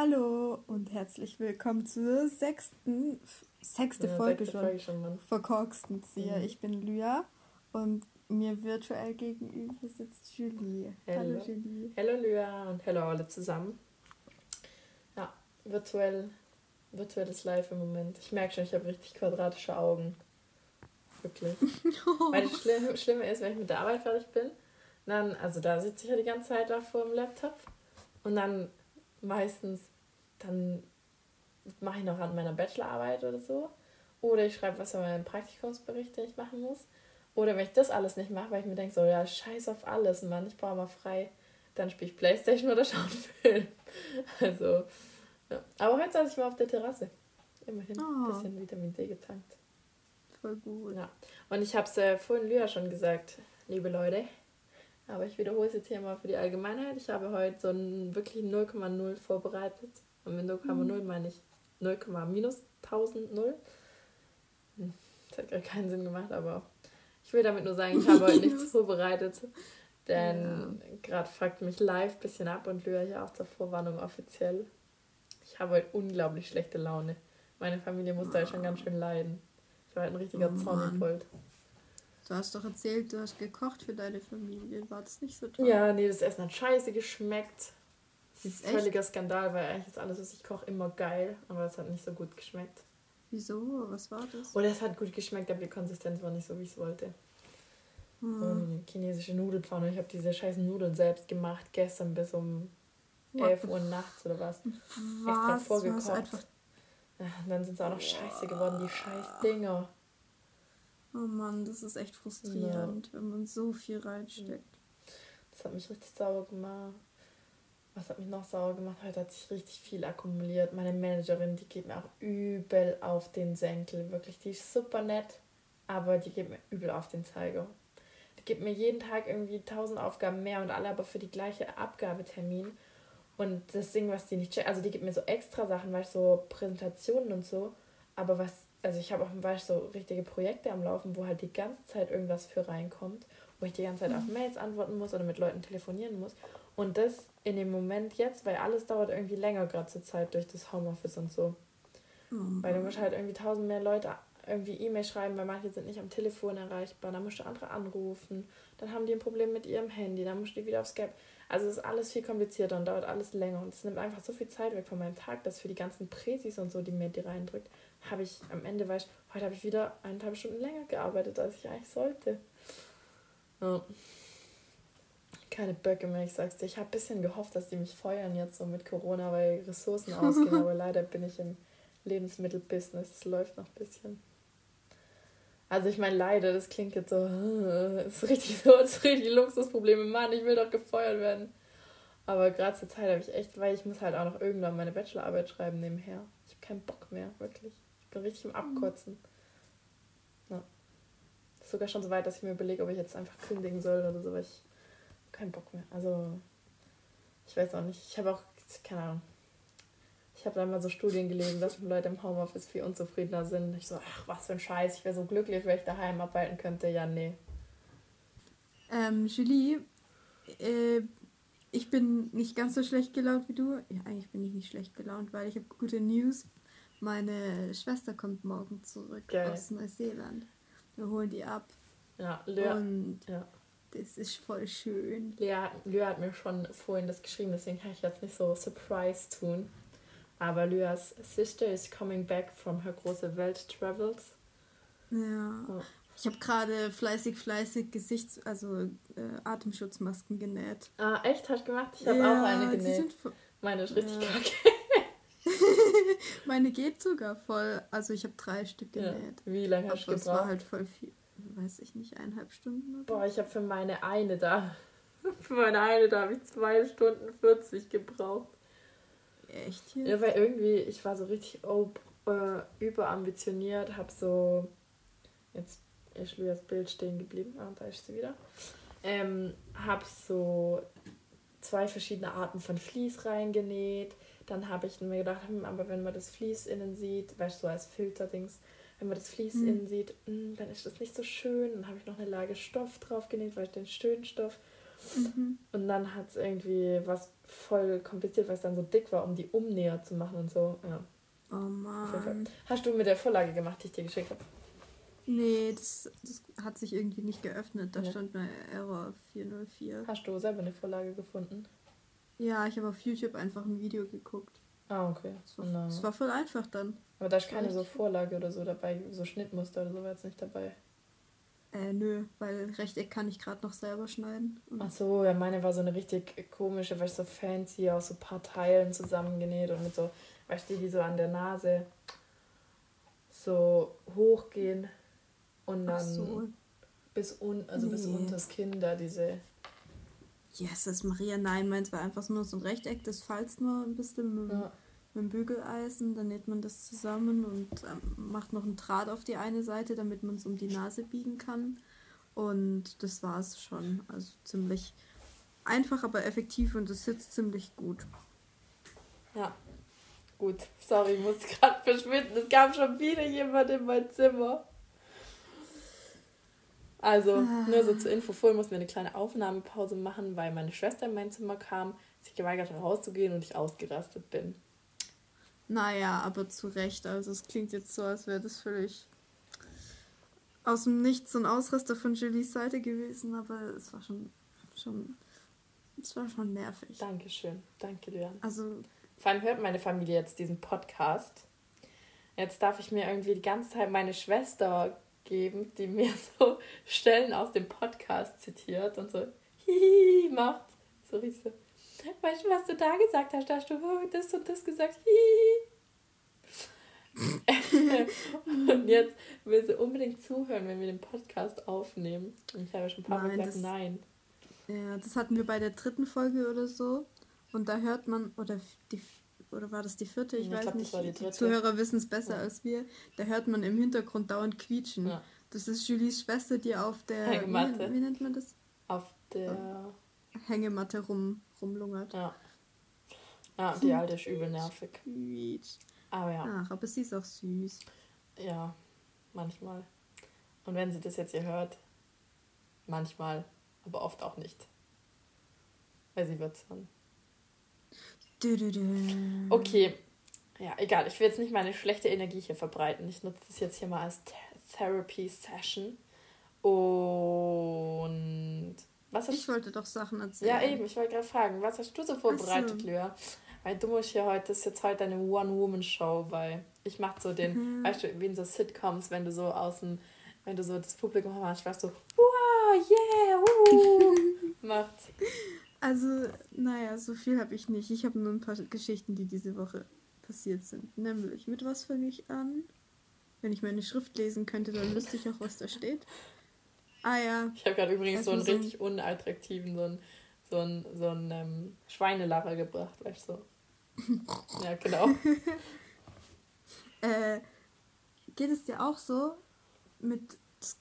Hallo und herzlich willkommen zur sechsten, sechste ja, Folge schon, Folge schon verkorksten Zieher. Mhm. Ich bin Lya und mir virtuell gegenüber sitzt Julie. Hello. Hallo Julie. Hallo Lya und hallo alle zusammen. Ja, virtuell, virtuelles Live im Moment. Ich merke schon, ich habe richtig quadratische Augen. Wirklich. Weil das Schlimme, Schlimme ist, wenn ich mit der Arbeit fertig bin, dann, also da sitze ich ja die ganze Zeit da vor dem Laptop und dann meistens, dann mache ich noch an meiner Bachelorarbeit oder so. Oder ich schreibe was an meinem Praktikumsbericht, den ich machen muss. Oder wenn ich das alles nicht mache, weil ich mir denke, so, ja, scheiß auf alles, Mann, ich brauche mal frei, dann spiele ich Playstation oder schaue einen Film. Also, ja. Aber heute saß ich mal auf der Terrasse. Immerhin ein oh. bisschen Vitamin D getankt. Voll gut. Ja. Und ich habe es äh, vorhin Lyra schon gesagt, liebe Leute, aber ich wiederhole es jetzt hier mal für die Allgemeinheit. Ich habe heute so ein wirklich 0,0 vorbereitet. Und mit 0,0 mhm. meine ich 0, minus 1000 0. Hm, das hat gar keinen Sinn gemacht, aber ich will damit nur sagen, ich habe heute nichts vorbereitet. Denn ja. gerade fragt mich live ein bisschen ab und Lyra hier auch zur Vorwarnung offiziell. Ich habe heute unglaublich schlechte Laune. Meine Familie musste oh. halt schon ganz schön leiden. Ich war halt ein richtiger oh, Zornipold. Du hast doch erzählt, du hast gekocht für deine Familie. War das nicht so toll? Ja, nee, das Essen hat scheiße geschmeckt. Das ist ein völliger Skandal, weil eigentlich ist alles, was ich koche, immer geil. Aber es hat nicht so gut geschmeckt. Wieso? Was war das? Oder es hat gut geschmeckt, aber die Konsistenz war nicht so, wie ich es wollte. Hm. Und chinesische Nudelpfanne. Ich habe diese scheißen Nudeln selbst gemacht, gestern bis um What 11 Uhr nachts oder was. Was? Extra vorgekocht. Einfach... Dann sind sie auch noch scheiße geworden, die scheiß Dinger. Oh Mann, das ist echt frustrierend, ja. wenn man so viel reinsteckt. Das hat mich richtig sauer gemacht. Was hat mich noch sauer gemacht? Heute hat sich richtig viel akkumuliert. Meine Managerin, die geht mir auch übel auf den Senkel. Wirklich, die ist super nett, aber die geht mir übel auf den Zeiger. Die gibt mir jeden Tag irgendwie tausend Aufgaben mehr und alle aber für die gleiche Abgabetermin. Und das Ding, was die nicht checkt, also die gibt mir so extra Sachen, weil ich so Präsentationen und so, aber was also ich habe auch weiß, so richtige Projekte am Laufen, wo halt die ganze Zeit irgendwas für reinkommt, wo ich die ganze Zeit mhm. auf Mails antworten muss oder mit Leuten telefonieren muss. Und das in dem Moment jetzt, weil alles dauert irgendwie länger gerade zur Zeit durch das Homeoffice und so. Mhm. Weil du musst halt irgendwie tausend mehr Leute irgendwie E-Mail schreiben, weil manche sind nicht am Telefon erreichbar, dann musst du andere anrufen, dann haben die ein Problem mit ihrem Handy, dann musst du die wieder auf Skype. Also es ist alles viel komplizierter und dauert alles länger und es nimmt einfach so viel Zeit weg von meinem Tag, dass für die ganzen Präsis und so, die mir die reindrückt, habe ich am Ende, weiß ich, heute habe ich wieder eineinhalb Stunden länger gearbeitet, als ich eigentlich sollte. Ja. Keine Böcke mehr, ich sag's dir. Ich habe ein bisschen gehofft, dass die mich feuern jetzt so mit Corona, weil Ressourcen ausgehen, aber leider bin ich im Lebensmittelbusiness. Es läuft noch ein bisschen. Also ich meine, leider, das klingt jetzt so, das ist richtig so, das ist richtig Luxusprobleme. Mann, ich will doch gefeuert werden. Aber gerade zur Zeit habe ich echt, weil ich muss halt auch noch irgendwann meine Bachelorarbeit schreiben nebenher. Ich habe keinen Bock mehr, wirklich. Bin richtig im Abkotzen. Ja. Ist sogar schon so weit, dass ich mir überlege, ob ich jetzt einfach kündigen soll oder so, weil ich keinen Bock mehr. Also, ich weiß auch nicht. Ich habe auch, keine Ahnung. Ich habe dann mal so Studien gelesen, dass Leute im Homeoffice viel unzufriedener sind. Ich so, ach, was für ein Scheiß. Ich wäre so glücklich, wenn ich daheim arbeiten könnte. Ja, nee. Ähm, Julie, äh, ich bin nicht ganz so schlecht gelaunt wie du. Ja, eigentlich bin ich nicht schlecht gelaunt, weil ich habe gute News. Meine Schwester kommt morgen zurück Geil. aus Neuseeland. Wir holen die ab. Ja, Lea. Und ja. das ist voll schön. Lea, Lea hat mir schon vorhin das geschrieben, deswegen kann ich jetzt nicht so Surprise tun. Aber Leas Sister is coming back from her große Welt travels. Ja. Oh. Ich habe gerade fleißig, fleißig Gesichts-, also äh, Atemschutzmasken genäht. Ah, echt? Hast du gemacht? Ich habe ja, auch eine genäht. Meine ist richtig ja. kacke. Meine geht sogar voll. Also ich habe drei Stück genäht. Ja. Wie lange hast du gebraucht? Das war halt voll viel. Weiß ich nicht, eineinhalb Stunden oder? Boah, ich habe für meine eine da. für meine eine da habe ich zwei Stunden 40 gebraucht. Echt jetzt? Ja, weil irgendwie, ich war so richtig oh, äh, überambitioniert, habe so. Jetzt ist wieder das Bild stehen geblieben. Ah, da ist sie wieder. Ähm, habe so zwei verschiedene Arten von Vlies reingenäht dann habe ich mir gedacht, hm, aber wenn man das Vlies innen sieht, weißt du, so als Filterdings, wenn man das Vlies mhm. innen sieht, hm, dann ist das nicht so schön. Dann habe ich noch eine Lage Stoff drauf genäht, weil ich den schönen Stoff. Mhm. Und dann hat es irgendwie was voll kompliziert, weil es dann so dick war, um die Umnäher zu machen und so. Ja. Oh Mann. Hast du mit der Vorlage gemacht, die ich dir geschickt habe? Nee, das, das hat sich irgendwie nicht geöffnet. Da ja. stand nur Error 404. Hast du selber eine Vorlage gefunden? Ja, ich habe auf YouTube einfach ein Video geguckt. Ah, okay. Das war, das war voll einfach dann. Aber da ist keine so Vorlage oder so dabei, so Schnittmuster oder so war jetzt nicht dabei. Äh, nö, weil Rechteck kann ich gerade noch selber schneiden. Ach so, ja, meine war so eine richtig komische, weißt du, so fancy, aus so ein paar Teilen zusammengenäht und mit so, weißt du, die so an der Nase so hochgehen und dann so. bis un, also nee. bis unter das Kinn da diese. Jesus, Maria, nein, meins war einfach nur so ein Rechteck, das falzt nur ein bisschen mit, ja. mit dem Bügeleisen, dann näht man das zusammen und ähm, macht noch einen Draht auf die eine Seite, damit man es um die Nase biegen kann. Und das war es schon. Also ziemlich einfach, aber effektiv und es sitzt ziemlich gut. Ja, gut. Sorry, ich muss gerade verschwinden. Es gab schon wieder jemand in mein Zimmer. Also, ah. nur so zur Info, vorhin mussten wir eine kleine Aufnahmepause machen, weil meine Schwester in mein Zimmer kam, sich geweigert hat rauszugehen und ich ausgerastet bin. Naja, aber zu Recht. Also es klingt jetzt so, als wäre das völlig aus dem Nichts so ein Ausraster von Julies Seite gewesen, aber es war schon, schon, es war schon nervig. Dankeschön, danke dir. Also vor allem hört meine Familie jetzt diesen Podcast. Jetzt darf ich mir irgendwie die ganze Zeit meine Schwester geben, die mir so Stellen aus dem Podcast zitiert und so hihi macht. So richtig so. Weißt du, was du da gesagt hast? Da hast du das und das gesagt. Hihi. und jetzt will sie unbedingt zuhören, wenn wir den Podcast aufnehmen. Und ich habe ja schon ein paar Mal gesagt, das, nein. Ja, das hatten wir bei der dritten Folge oder so. Und da hört man, oder die oder war das die vierte? Ich, ich weiß glaub, nicht. Die, die, Zuhörer wissen es besser ja. als wir. Da hört man im Hintergrund dauernd quietschen. Ja. Das ist Julies Schwester, die auf der Hängematte. Wie, wie nennt man das? Auf der Hängematte rum, rumlungert. Ja. Ja, die alte ist übel nervig. Quietsch. Aber ja. Ach, aber sie ist auch süß. Ja, manchmal. Und wenn sie das jetzt hier hört, manchmal, aber oft auch nicht. Weil sie wird dann Okay, ja, egal. Ich will jetzt nicht meine schlechte Energie hier verbreiten. Ich nutze das jetzt hier mal als Therapy Session. Und was hast Ich wollte doch Sachen erzählen. Ja, eben. Ich wollte gerade fragen, was hast du so vorbereitet, so. Lea? Weil du musst hier heute, das ist jetzt heute eine One-Woman-Show, weil ich mache so den, mhm. weißt du, wie in so Sitcoms, wenn du so aus dem, wenn du so das Publikum hast, weißt du, wow, yeah, uh, macht. Also, naja, so viel habe ich nicht. Ich habe nur ein paar Geschichten, die diese Woche passiert sind. Nämlich, mit was fange ich an? Wenn ich meine Schrift lesen könnte, dann wüsste ich auch, was da steht. Ah ja. Ich habe gerade übrigens so einen so richtig unattraktiven, so einen, so einen, so einen ähm, Schweinelacher gebracht, weißt du? So. ja, genau. äh, geht es dir auch so mit,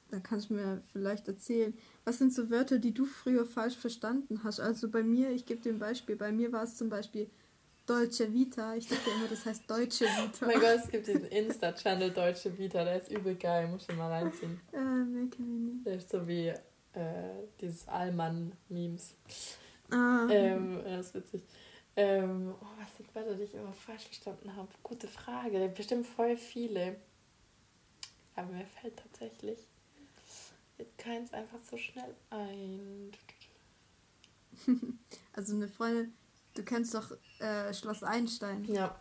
da kannst du mir vielleicht erzählen, was sind so Wörter, die du früher falsch verstanden hast? Also bei mir, ich gebe dir ein Beispiel, bei mir war es zum Beispiel Deutsche Vita. Ich dachte immer, das heißt Deutsche Vita. Oh mein Gott, es gibt diesen Insta-Channel Deutsche Vita, der ist übel geil, muss ich mal reinziehen. Äh, nee, kenn ich nicht. Der ist so wie äh, dieses Allmann-Memes. Ah. Ähm, das ist witzig. Ähm, oh, was sind Wörter, die ich immer falsch verstanden habe? Gute Frage. Bestimmt voll viele. Aber mir fällt tatsächlich jetzt keins einfach so schnell ein. also eine Freundin, du kennst doch äh, Schloss Einstein. Ja.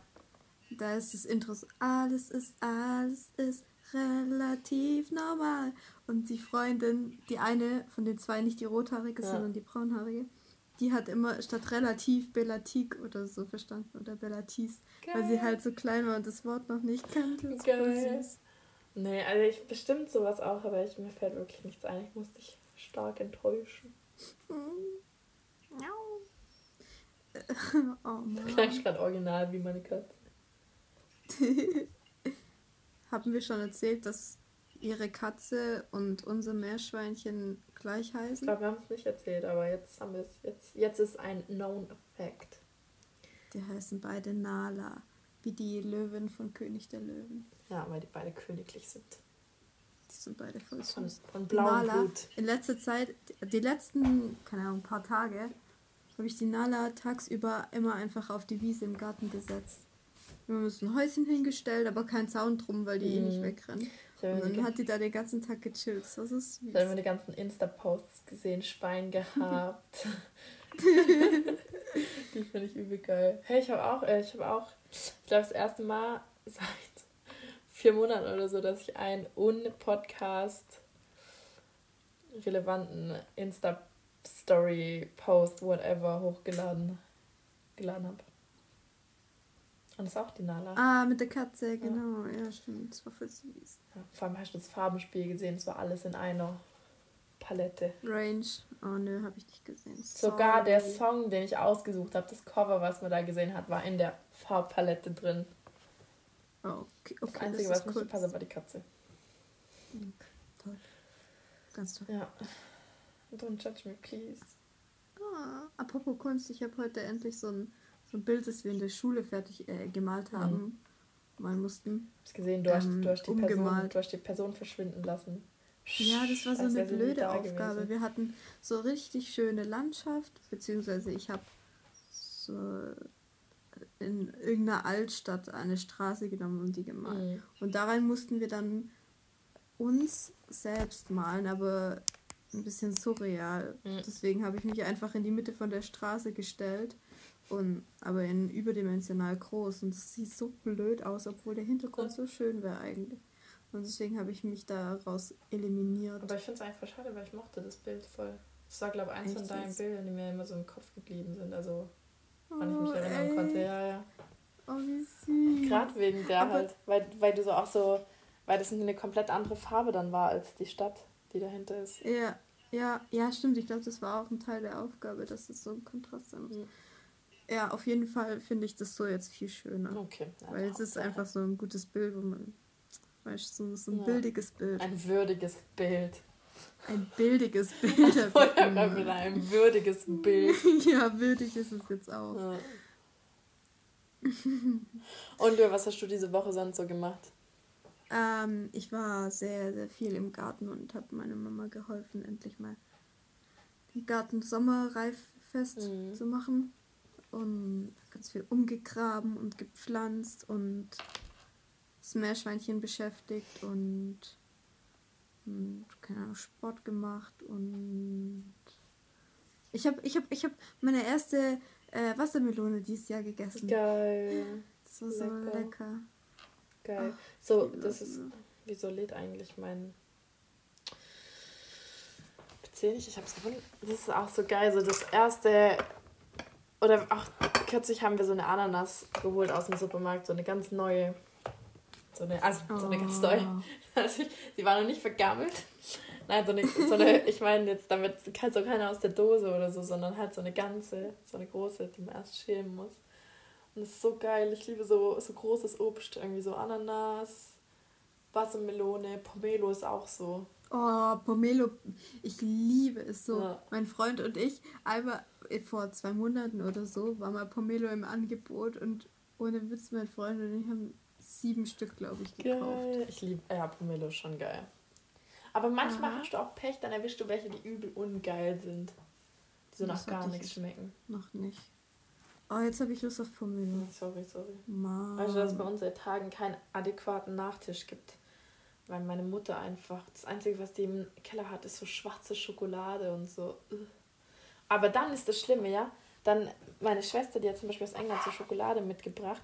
Da ist das Intro so, alles ist, alles ist relativ normal. Und die Freundin, die eine von den zwei, nicht die rothaarige, ja. sondern die braunhaarige, die hat immer statt relativ Bellatik oder so verstanden oder Bellatis, weil sie halt so klein war und das Wort noch nicht kannte. Geil. Nee, also ich bestimmt sowas auch, aber ich, mir fällt wirklich nichts ein. Ich muss dich stark enttäuschen. Mm. oh Mann. Klingt gerade original wie meine Katze. Haben wir schon erzählt, dass ihre Katze und unser Meerschweinchen gleich heißen? Ich glaube, wir haben es nicht erzählt, aber jetzt haben wir es. Jetzt, jetzt ist ein Known Fact. Die heißen beide Nala, wie die Löwen von König der Löwen. Ja, weil die beide königlich sind. Die sind beide voll. Von, von blauem Nala, Blut. In letzter Zeit, die letzten, keine Ahnung, paar Tage, habe ich die Nala tagsüber immer einfach auf die Wiese im Garten gesetzt. Wir haben uns ein Häuschen hingestellt, aber kein Zaun drum, weil die eh nicht Mhm. wegrennen. Habe Und dann hat die da den ganzen Tag gechillt. Das so süß. ich hab immer die ganzen Insta-Posts gesehen, Schwein gehabt. die finde ich übel geil. Hey, ich habe auch, äh, ich habe auch, ich glaube, das erste Mal seit vier Monaten oder so, dass ich einen un-Podcast relevanten Insta-Story-Post, whatever, hochgeladen geladen habe. Und das ist auch die Nala. Ah, mit der Katze, genau. Ja, stimmt. Das war voll süß. Ja, vor allem hast du das Farbenspiel gesehen, es war alles in einer Palette. Range. Oh, nö, habe ich nicht gesehen. Sogar der Sorry. Song, den ich ausgesucht habe, das Cover, was man da gesehen hat, war in der Farbpalette drin. Oh, okay, Das okay Einzige, das was nicht gepasst hat, war die Katze. Toll. Ganz toll. Ja. Don't judge me, please. Ah, apropos Kunst, ich habe heute endlich so ein, so ein Bild, das wir in der Schule fertig äh, gemalt haben, malen mussten. Hast gesehen, du hast, Ähm, du, hast die Person, umgemalt. du hast die Person verschwinden lassen. Ja, das war so eine blöde Aufgabe. gewesen. Wir hatten so richtig schöne Landschaft, beziehungsweise ich habe so in irgendeiner Altstadt eine Straße genommen und die gemalt. Mhm. Und darein mussten wir dann uns selbst malen, aber ein bisschen surreal. Mhm. Deswegen habe ich mich einfach in die Mitte von der Straße gestellt. Und, aber in überdimensional groß. Und es sieht so blöd aus, obwohl der Hintergrund so schön wäre eigentlich. Und deswegen habe ich mich daraus eliminiert. Aber ich finde es einfach schade, weil ich mochte das Bild voll. Das war, glaube ich, eins von Echt deinen jetzt? Bildern, die mir immer so im Kopf geblieben sind. Also, wann ich Oh, mich erinnern ey. konnte. Ja, ja. Oh, wie süß. Gerade wegen der Aber- halt, weil, weil du so auch so, weil das eine komplett andere Farbe dann war als die Stadt, die dahinter ist. Ja, ja, ja, stimmt. Ich glaube, das war auch ein Teil der Aufgabe, dass es so ein Kontrast sein muss. Mhm. Ja, auf jeden Fall finde ich das so jetzt viel schöner. Okay. ja, Weil es ist einfach so ein gutes Bild, wo man, weißt du, so, ein Ja. bildiges Bild. Ein würdiges Bild. Ein bildiges Bild. Vorher würdiges Bild. ja, würdig ist es jetzt auch. Ja. Und Leo, was hast du diese Woche sonst so gemacht? Ähm, ich war sehr, sehr viel im Garten und habe meiner Mama geholfen, endlich mal den Garten sommerreiffest Mhm. zu machen. Und ganz viel umgegraben und gepflanzt und das Meerschweinchen beschäftigt und, und keine Ahnung, Sport gemacht und ich habe ich hab, ich hab meine erste äh, Wassermelone dieses Jahr gegessen. Geil. Das war so Lecker. lecker. Geil. Ach, So, das ist. Wieso lädt eigentlich mein PC nicht? Ich hab's gefunden. Das ist auch so geil. So das erste. Oder auch kürzlich haben wir so eine Ananas geholt aus dem Supermarkt. So eine ganz neue. So eine, also so eine ganz Oh. neue. Also, die war noch nicht vergammelt. Nein, so eine, so eine ich meine jetzt damit halt so keine aus der Dose oder so, sondern halt so eine ganze, so eine große, die man erst schälen muss. Und das ist so geil. Ich liebe so, so großes Obst, irgendwie so Ananas, Wassermelone, Pomelo ist auch so. Oh, Pomelo, ich liebe es so. Ja. Mein Freund und ich, einmal äh, vor zwei Monaten oder so, war mal Pomelo im Angebot und ohne Witz, mein Freund und ich haben sieben Stück, glaube ich, gekauft. Geil. Ich liebe, ja, Pomelo ist schon geil. Aber manchmal Aha. hast du auch Pech, dann erwischst du welche, die übel ungeil sind. Die so Das nach gar nichts nicht. schmecken. Noch nicht. Oh, jetzt habe ich Lust auf Pomelo. Sorry, sorry. Mann. Also, dass es bei uns seit Tagen keinen adäquaten Nachtisch gibt. Weil meine Mutter einfach, das Einzige, was die im Keller hat, ist so schwarze Schokolade und so. Aber dann ist das Schlimme, ja. Dann, meine Schwester, die hat zum Beispiel aus England so Schokolade mitgebracht.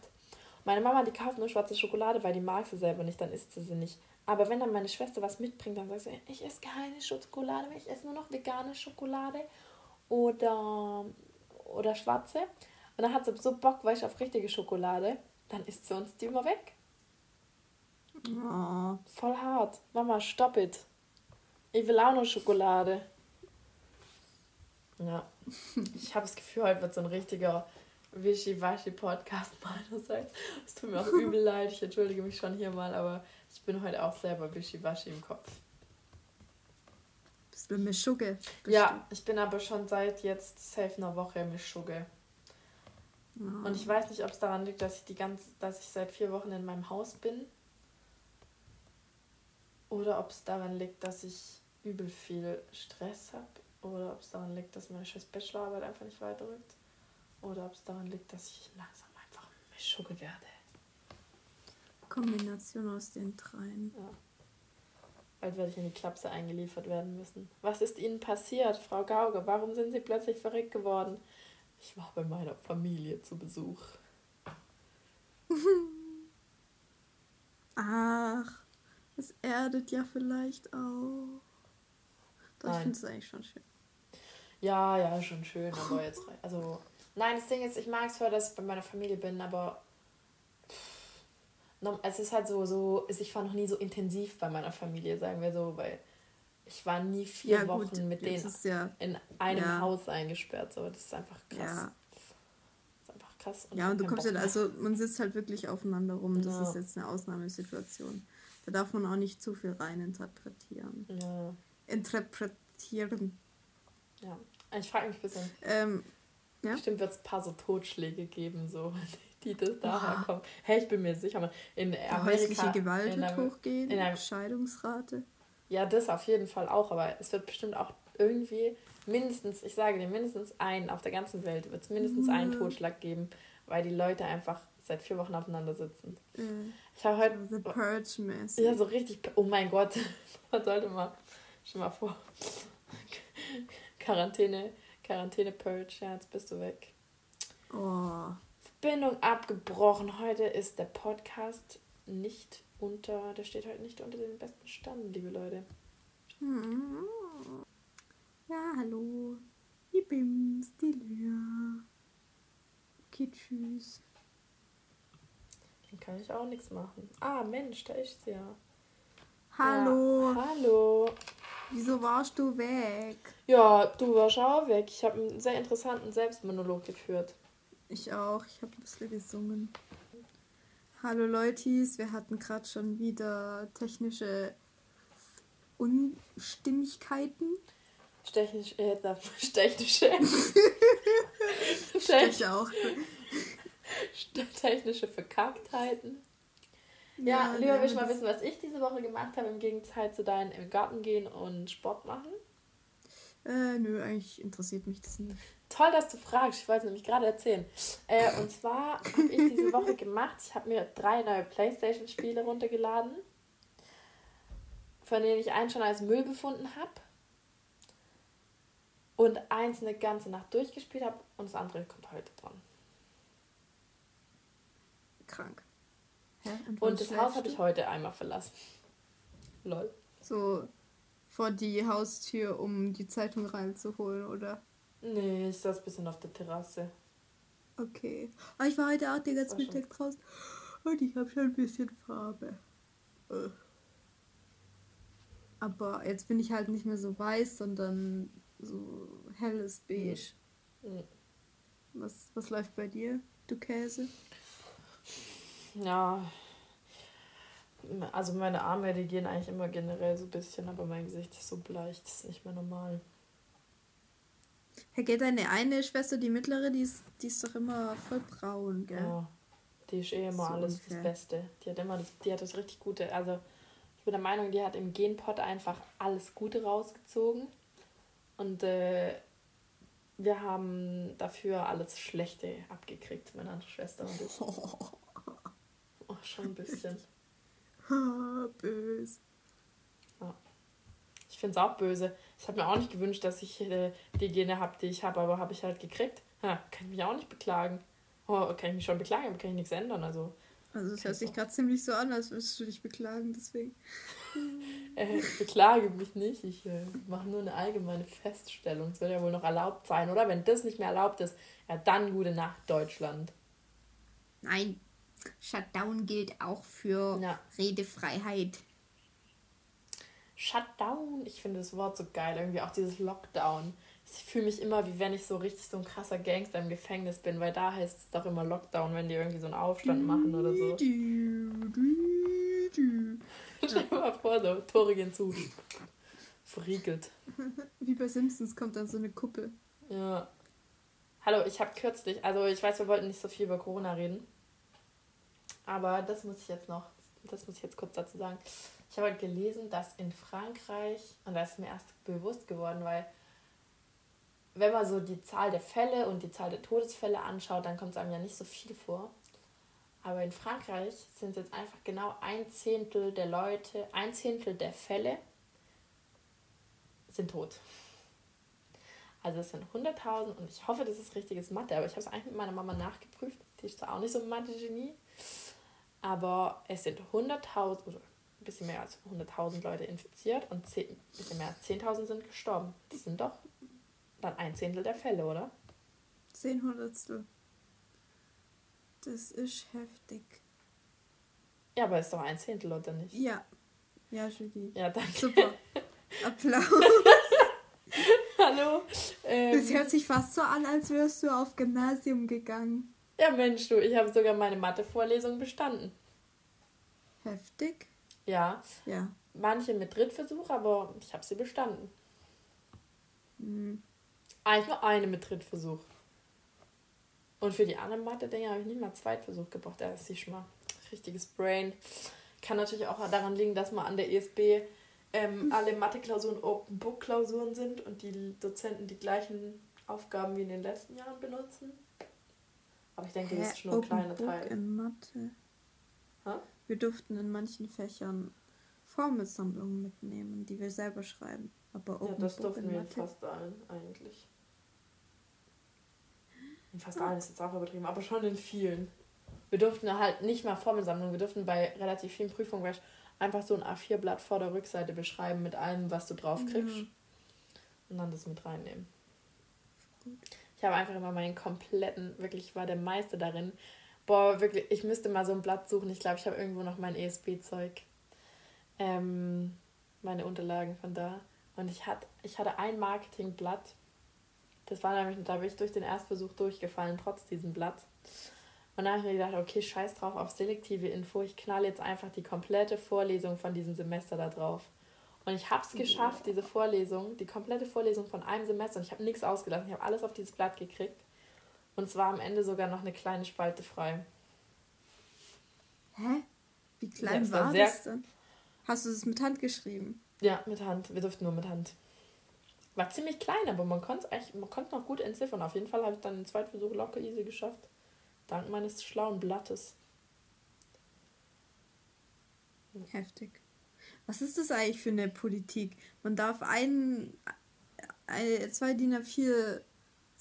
Meine Mama, die kauft nur schwarze Schokolade, weil die mag sie selber nicht, dann isst sie sie nicht. Aber wenn dann meine Schwester was mitbringt, dann sagt sie, ich esse keine Schokolade mehr, ich esse nur noch vegane Schokolade oder, oder schwarze. Und dann hat sie so Bock, weil ich auf richtige Schokolade, dann isst sie uns die immer weg. Oh. Voll hart. Mama, stopp it. Ich will auch noch Schokolade. Ja. Ich habe das Gefühl, heute wird so ein richtiger Wischi-Waschi-Podcast meinerseits. Es tut mir auch übel leid. Ich entschuldige mich schon hier mal, aber ich bin heute auch selber Wischi-Waschi im Kopf. Bist du mit Schugge? Ja, ich bin aber schon seit jetzt safe einer Woche mit Schugge. Oh. Und ich weiß nicht, ob es daran liegt, dass ich die ganz, dass ich seit vier Wochen in meinem Haus bin. Oder ob es daran liegt, dass ich übel viel Stress habe. Oder ob es daran liegt, dass meine scheiß Bachelorarbeit einfach nicht weiterrückt. Oder ob es daran liegt, dass ich langsam einfach Mischugge werde. Kombination aus den dreien. Ja. Bald werde ich in die Klapse eingeliefert werden müssen. Was ist Ihnen passiert, Frau Gauge? Warum sind Sie plötzlich verrückt geworden? Ich war bei meiner Familie zu Besuch. Ach, es erdet ja vielleicht auch. Doch, ich finde es eigentlich schon schön. Ja, ja, schon schön, aber jetzt Also, nein, das Ding ist, ich mag es zwar, dass ich bei meiner Familie bin, aber es ist halt so, so, ich war noch nie so intensiv bei meiner Familie, sagen wir so, weil ich war nie vier Ja, Wochen gut, mit denen ja- in einem ja. Haus eingesperrt. So, das ist einfach krass. Ja. Das ist einfach krass. Ja, und du kommst ja, also man sitzt halt wirklich aufeinander rum. Das Ja. ist jetzt eine Ausnahmesituation. Da darf man auch nicht zu viel reininterpretieren. Ja, Interpretieren. ja. Ich frage mich ein bisschen. Ähm? Bestimmt wird es ein paar so Totschläge geben, so, die das daher Boah. kommen. Hey, ich bin mir sicher, man, in Amerika. häusliche Gewalt wird hochgehen, in einem- Scheidungsrate. Ja, das auf jeden Fall auch, aber es wird bestimmt auch irgendwie mindestens, ich sage dir, mindestens einen auf der ganzen Welt wird es mindestens einen Mhm. Totschlag geben, weil die Leute einfach seit vier Wochen aufeinander sitzen. Äh, Ich habe heute The Purge-mäßig. ja so richtig, oh mein Gott, man sollte mal, stell mal vor, Quarantäne, Quarantäne Purge, ja, jetzt bist du weg. Oh. Verbindung abgebrochen. Heute ist der Podcast nicht unter, der steht heute nicht unter den besten Stand, liebe Leute. Hm. Ja, hallo. Die Bims, die Lyra. Okay, tschüss. Dann kann ich auch nichts machen. Ah, Mensch, da ist sie ja. Hallo. Ja, hallo. Wieso warst du weg? Ja, du warst auch weg. Ich habe einen sehr interessanten Selbstmonolog geführt. Ich auch. Ich habe ein bisschen gesungen. Hallo Leutis, wir hatten gerade schon wieder technische Unstimmigkeiten. Technisch, äh, technische. Ich auch. technische Verkacktheiten. Ja, Ja, lieber ja, will ich mal wissen, was ich diese Woche gemacht habe, im Gegensatz zu deinen im Garten gehen und Sport machen. Äh, nö, eigentlich interessiert mich das nicht. Toll, dass du fragst. Ich wollte es nämlich gerade erzählen. Äh, und zwar habe ich diese Woche gemacht, ich habe mir drei neue Playstation-Spiele runtergeladen, von denen ich eins schon als Müll befunden habe und eins eine ganze Nacht durchgespielt habe und das andere kommt heute dran. Krank. Hä? wann Und das Haus habe ich heute einmal verlassen. Lol. So vor die Haustür, um die Zeitung reinzuholen, oder? Nee, ich saß ein bisschen auf der Terrasse. Okay. Aber ich war heute auch den ganzen Mittag draußen und ich habe schon ein bisschen Farbe. Äh. Aber jetzt bin ich halt nicht mehr so weiß, sondern so helles Beige. Mhm. Was, was läuft bei dir, du Käse? Ja. Also meine Arme, die gehen eigentlich immer generell so ein bisschen, aber mein Gesicht ist so bleich, das ist nicht mehr normal. Herr, geht deine eine Schwester, die mittlere, die ist, die ist doch immer voll braun, gell? Ja. Die ist eh immer So alles unfair. das Beste. Die hat immer das, die hat das richtig Gute. Also ich bin der Meinung, die hat im Genpot einfach alles Gute rausgezogen. Und äh, wir haben dafür alles Schlechte abgekriegt, meine andere Schwester und ich. Oh, schon ein bisschen. Böse. Ich finde es auch böse. Ich habe mir auch nicht gewünscht, dass ich äh, die Gene habe, die ich habe, aber habe ich halt gekriegt. Ha, kann ich mich auch nicht beklagen. Oh, kann ich mich schon beklagen, aber kann ich nichts ändern. Also, Also es hört sich gerade ziemlich so an, als würdest du dich beklagen, deswegen. äh, ich beklage mich nicht. Ich äh, mache nur eine allgemeine Feststellung. Es wird ja wohl noch erlaubt sein, oder? Wenn das nicht mehr erlaubt ist, ja, dann gute Nacht, Deutschland. Nein, Shutdown gilt auch für Ja. Redefreiheit. Shutdown, ich finde das Wort so geil. Irgendwie auch dieses Lockdown. Ich fühle mich immer, wie wenn ich so richtig so ein krasser Gangster im Gefängnis bin, weil da heißt es doch immer Lockdown, wenn die irgendwie so einen Aufstand machen oder so. Stell dir mal vor, so Tore gehen zu. Verriegelt. Wie bei Simpsons kommt dann so eine Kuppel. Ja. Hallo, ich habe kürzlich, also ich weiß, wir wollten nicht so viel über Corona reden, aber das muss ich jetzt noch, das muss ich jetzt kurz dazu sagen. Ich habe halt gelesen, dass in Frankreich, und da ist mir erst bewusst geworden, weil wenn man so die Zahl der Fälle und die Zahl der Todesfälle anschaut, dann kommt es einem ja nicht so viel vor. Aber in Frankreich sind jetzt einfach genau ein Zehntel der Leute, ein Zehntel der Fälle sind tot. Also es sind 100.000 und ich hoffe, das ist richtiges Mathe, aber ich habe es eigentlich mit meiner Mama nachgeprüft. Die ist zwar auch nicht so ein Mathe-Genie, aber es sind 100.000 oder ein bisschen mehr als 100.000 Leute infiziert und ein bisschen mehr als 10.000 sind gestorben. Das sind doch dann ein Zehntel der Fälle, oder? Zehn Hundertstel. Das ist heftig. Ja, aber ist doch ein Zehntel, oder nicht? Ja. Ja, Julie. Ja, danke. Super. Applaus. Hallo. Ähm, das hört sich fast so an, als wärst du auf Gymnasium gegangen. Ja, Mensch, du, ich habe sogar meine Mathe-Vorlesung bestanden. Heftig. Ja. Ja. Manche mit Drittversuch, aber ich habe sie bestanden. Mhm. Eigentlich nur eine mit Drittversuch. Und für die anderen Mathe-Dinge habe ich nicht mal Zweitversuch gebraucht. Da ist sie schon mal richtiges Brain. Kann natürlich auch daran liegen, dass man an der ESB ähm, alle Mathe-Klausuren Open-Book-Klausuren sind und die Dozenten die gleichen Aufgaben wie in den letzten Jahren benutzen. Aber ich denke, Hä? das ist schon ein kleiner Teil. in Mathe. Wir durften in manchen Fächern Formelsammlungen mitnehmen, die wir selber schreiben. Aber Open ja, das durften wir in fast allen eigentlich. In fast allen ist jetzt auch übertrieben, aber schon in vielen. Wir durften halt nicht mal Formelsammlungen, wir durften bei relativ vielen Prüfungen einfach so ein A4-Blatt vor der Rückseite beschreiben mit allem, was du drauf kriegst. Mhm. Und dann das mit reinnehmen. Ich habe einfach immer meinen kompletten, wirklich war der Meister darin. Boah, wirklich, ich müsste mal so ein Blatt suchen. Ich glaube, ich habe irgendwo noch mein ESB-Zeug. Ähm, meine Unterlagen von da. Und ich, hat, ich hatte ein Marketingblatt. Das war nämlich, da bin ich durch den Erstversuch durchgefallen, trotz diesem Blatt. Und dann habe ich mir gedacht, okay, scheiß drauf auf selektive Info. Ich knall jetzt einfach die komplette Vorlesung von diesem Semester da drauf. Und ich habe es geschafft, diese Vorlesung, die komplette Vorlesung von einem Semester. Und ich habe nichts ausgelassen. Ich habe alles auf dieses Blatt gekriegt. Und es war am Ende sogar noch eine kleine Spalte frei. Hä? Wie klein ja, war, war das denn? Hast du es mit Hand geschrieben? Ja, mit Hand. Wir durften nur mit Hand. War ziemlich klein, aber man konnte es man konnte noch gut entziffern. Auf jeden Fall habe ich dann den zweiten Versuch locker easy geschafft. Dank meines schlauen Blattes. Heftig. Was ist das eigentlich für eine Politik? Man darf ein, eine, zwei DIN A4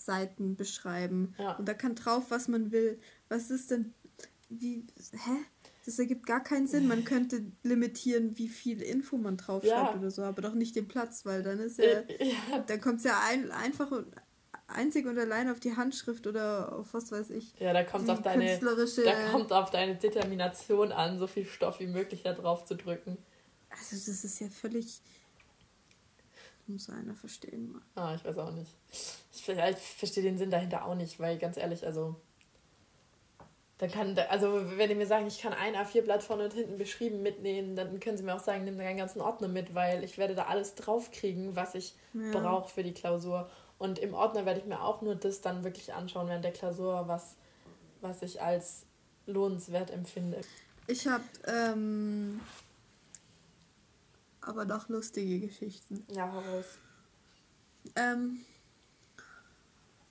Seiten beschreiben. Ja. Und da kann drauf, was man will. Was ist denn. Wie. Hä? Das ergibt gar keinen Sinn. Man könnte limitieren, wie viel Info man draufschreibt ja. oder so, aber doch nicht den Platz, weil dann ist ja. ja. Dann kommt es ja ein, einfach einzig und allein auf die Handschrift oder auf was weiß ich. Ja, da kommt auf deine, da kommt auf deine Determination an, so viel Stoff wie möglich da drauf zu drücken. Also das ist ja völlig. Muss einer verstehen. Mal. Ah, ich weiß auch nicht. Ich, ich verstehe den Sinn dahinter auch nicht, weil ganz ehrlich, also dann kann, also wenn die mir sagen, ich kann ein A4-Blatt vorne und hinten beschrieben mitnehmen, dann können sie mir auch sagen, nimm deinen ganzen Ordner mit, weil ich werde da alles draufkriegen, was ich ja. brauche für die Klausur. Und im Ordner werde ich mir auch nur das dann wirklich anschauen während der Klausur, was, was ich als lohnenswert empfinde. Ich habe ähm, aber doch lustige Geschichten. Ja, heraus. Ähm,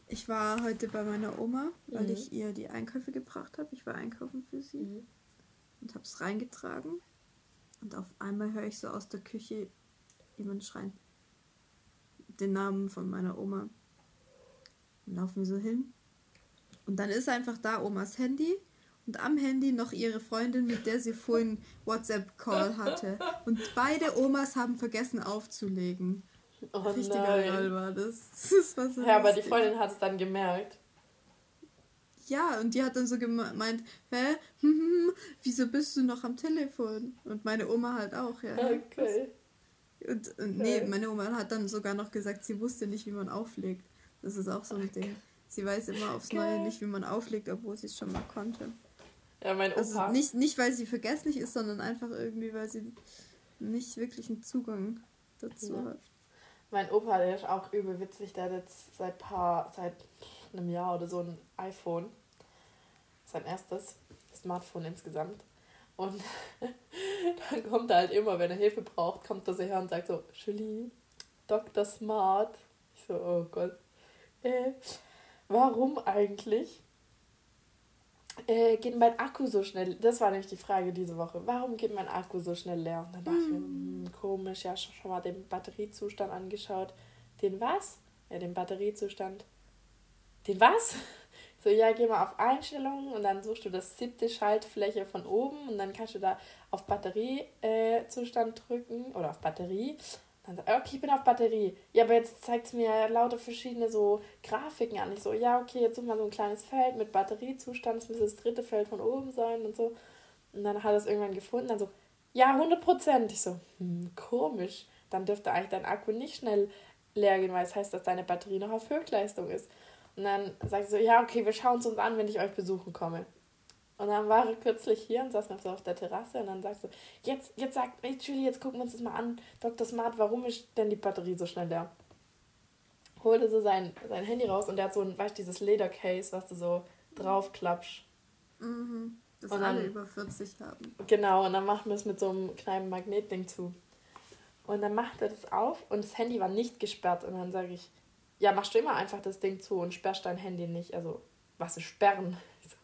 ich war heute bei meiner Oma, weil mhm. ich ihr die Einkäufe gebracht habe. Ich war einkaufen für sie mhm. und habe es reingetragen. Und auf einmal höre ich so aus der Küche jemand schreien den Namen von meiner Oma. Und laufen so hin. Und dann ist einfach da Omas Handy und am Handy noch ihre Freundin, mit der sie vorhin WhatsApp-Call hatte. Und beide Omas haben vergessen aufzulegen. Oh Richtiger Roll war das. das war so ja, aber die Freundin hat es dann gemerkt. Ja, und die hat dann so gemeint, hä, hm, hm, hm, wieso bist du noch am Telefon? Und meine Oma halt auch, ja. Okay. Und, und nee, meine Oma hat dann sogar noch gesagt, sie wusste nicht, wie man auflegt. Das ist auch so ein Ding. Sie weiß immer aufs Neue nicht, wie man auflegt, obwohl sie es schon mal konnte. Ja, mein also Opa. Also nicht, nicht, weil sie vergesslich ist, sondern einfach irgendwie, weil sie nicht wirklich einen Zugang dazu ja. hat. Mein Opa, der ist auch übel witzig, der hat jetzt seit paar, seit einem Jahr oder so ein iPhone. Sein erstes Smartphone insgesamt. Und dann kommt er halt immer, wenn er Hilfe braucht, kommt er so her und sagt so, Julie, Dr. Smart. Ich so, oh Gott. Äh, warum eigentlich äh, geht mein Akku so schnell? Das war nämlich die Frage diese Woche. Warum geht mein Akku so schnell leer? Und dann dachte ich mir, hm, komisch, ja, schon, schon mal den Batteriezustand angeschaut. Den was? Ja, den Batteriezustand. Den was? So, ja, geh mal auf Einstellungen und dann suchst du das siebte Schaltfläche von oben und dann kannst du da auf Batteriezustand äh, drücken oder auf Batterie okay, ich bin auf Batterie. Ja, aber jetzt zeigt es mir lauter verschiedene so Grafiken an. Ich so, ja, okay, jetzt such mal so ein kleines Feld mit Batteriezustand, das müsste das dritte Feld von oben sein und so. Und dann hat er es irgendwann gefunden, dann so, ja, 100 Prozent. Ich so, hm, komisch. Dann dürfte eigentlich dein Akku nicht schnell leer gehen, weil es heißt, dass deine Batterie noch auf Höchstleistung ist. Und dann sagt er so, ja, okay, wir schauen es uns an, wenn ich euch besuchen komme. Und dann war er kürzlich hier und saß noch so auf der Terrasse und dann sagst du, jetzt, jetzt sagt, hey Julie, jetzt gucken wir uns das mal an, Dr. Smart, warum ist denn die Batterie so schnell leer? Holte so sein, sein Handy raus und der hat so ein, weißt du, dieses Ledercase, was du so draufklappst. Mhm. Das und alle über 40 haben. Genau, und dann machen wir es mit so einem kleinen Magnetding zu. Und dann macht er das auf und das Handy war nicht gesperrt. Und dann sage ich, ja, machst du immer einfach das Ding zu und sperrst dein Handy nicht. Also, was ist sperren?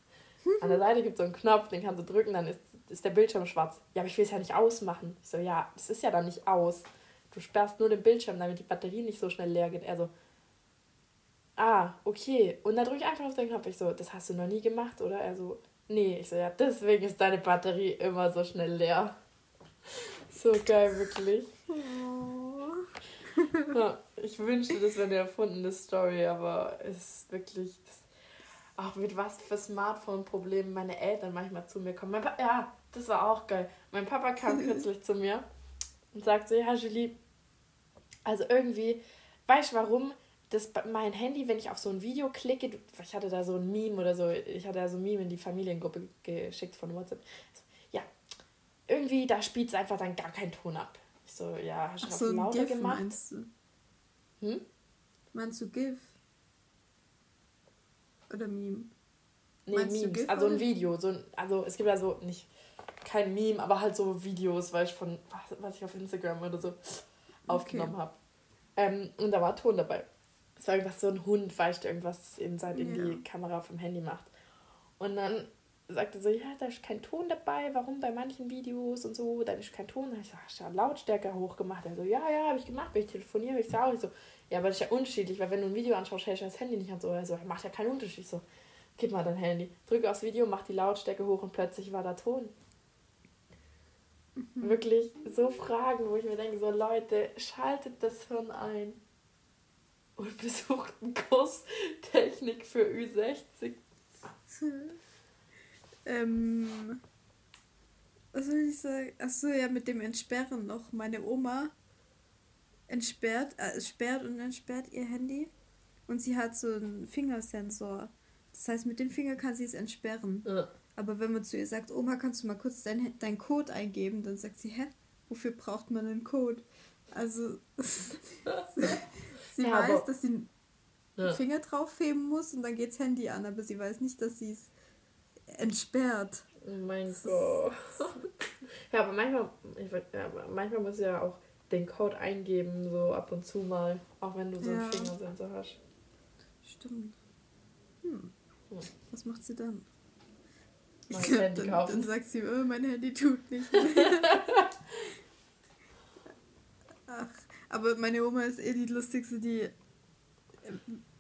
An der Seite gibt es so einen Knopf, den kannst du drücken, dann ist, ist der Bildschirm schwarz. Ja, aber ich will es ja nicht ausmachen. Ich so, ja, das ist ja dann nicht aus. Du sperrst nur den Bildschirm, damit die Batterie nicht so schnell leer geht. Er so, ah, okay. Und dann drücke ich einfach auf den Knopf. Ich so, das hast du noch nie gemacht, oder? Er so, nee. Ich so, ja, deswegen ist deine Batterie immer so schnell leer. So geil, wirklich. Oh. Ja, ich wünschte, das wäre eine erfundene Story, aber es ist wirklich, das auch mit was für Smartphone-Problemen meine Eltern manchmal zu mir kommen. Mein ja, das war auch geil. Mein Papa kam kürzlich zu mir und sagte so, ja, Julie, also irgendwie, weißt du warum? Das, mein Handy, wenn ich auf so ein Video klicke, ich hatte da so ein Meme oder so, ich hatte da so ein Meme in die Familiengruppe geschickt von WhatsApp. So, ja, irgendwie, da spielt es einfach dann gar keinen Ton ab. Ich so, ja, hast du so lauter GIF gemacht? Meinst du? Hm? Meinst du GIF? Oder Meme? Nee, Meinst Memes. Also ein Video. So ein, also es gibt ja so nicht kein Meme, aber halt so Videos, weil ich von, was, was ich auf Instagram oder so aufgenommen okay. habe. Ähm, und da war Ton dabei. Es war irgendwas so ein Hund, weißt du, irgendwas in, sein, in ja. die Kamera vom Handy macht. Und dann sagte so, ja, da ist kein Ton dabei, warum bei manchen Videos und so, da ist kein Ton. Da ich so, hast du ja Lautstärke hochgemacht? Er so, ja, ja, habe ich gemacht, wenn ich telefoniere, ich sage auch. Ich so, ja, aber das ist ja unterschiedlich, weil wenn du ein Video anschaust, hältst du das Handy nicht an so. Also macht ja keinen Unterschied. So, gib mal dein Handy. Drücke aufs Video, mach die Lautstärke hoch und plötzlich war da Ton. Mhm. Wirklich so Fragen, wo ich mir denke, so Leute, schaltet das Hirn ein und besucht einen Kurs Technik für Ü60. ähm, was soll ich sagen? Achso, ja, mit dem Entsperren noch. Meine Oma entsperrt, äh, sperrt und entsperrt ihr Handy. Und sie hat so einen Fingersensor. Das heißt, mit dem Finger kann sie es entsperren. Ja. Aber wenn man zu ihr sagt, Oma, kannst du mal kurz deinen dein Code eingeben, dann sagt sie, hä? Wofür braucht man einen Code? Also, sie ja, weiß, dass sie ja. den Finger draufheben muss und dann geht das Handy an, aber sie weiß nicht, dass sie es entsperrt. Oh mein Gott. ja, aber manchmal, ich, ja, manchmal muss ja auch den Code eingeben, so ab und zu mal, auch wenn du so ja. einen Fingersensor hast. Stimmt. Hm. Hm. Was macht sie dann? Mein Handy dann, kaufen. dann sagt sie, oh, mein Handy tut nicht Ach, aber meine Oma ist eh die lustigste, die,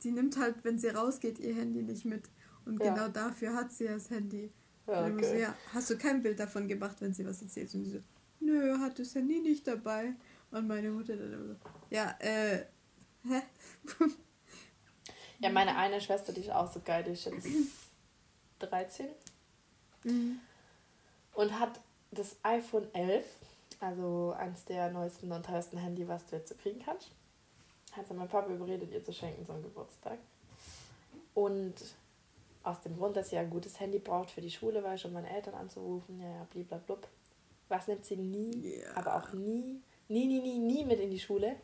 die nimmt halt, wenn sie rausgeht, ihr Handy nicht mit. Und ja. genau dafür hat sie das Handy. Ja, okay. so, ja, hast du kein Bild davon gemacht, wenn sie was erzählt? Und sie so, nö, hat das Handy nicht dabei. Und meine Mutter dann immer so, ja, äh, hä? ja, meine eine Schwester, die ist auch so geil, die ist jetzt 13 mhm. und hat das iPhone 11, also eins der neuesten und teuersten Handy, was du jetzt so kriegen kannst. Hat sie mein Papa überredet, ihr zu schenken, so einen Geburtstag. Und aus dem Grund, dass sie ein gutes Handy braucht für die Schule, weil schon meine Eltern anzurufen, ja, ja, bliblablub. Was nimmt sie nie, yeah. aber auch nie nie, nie, nie, nie mit in die Schule.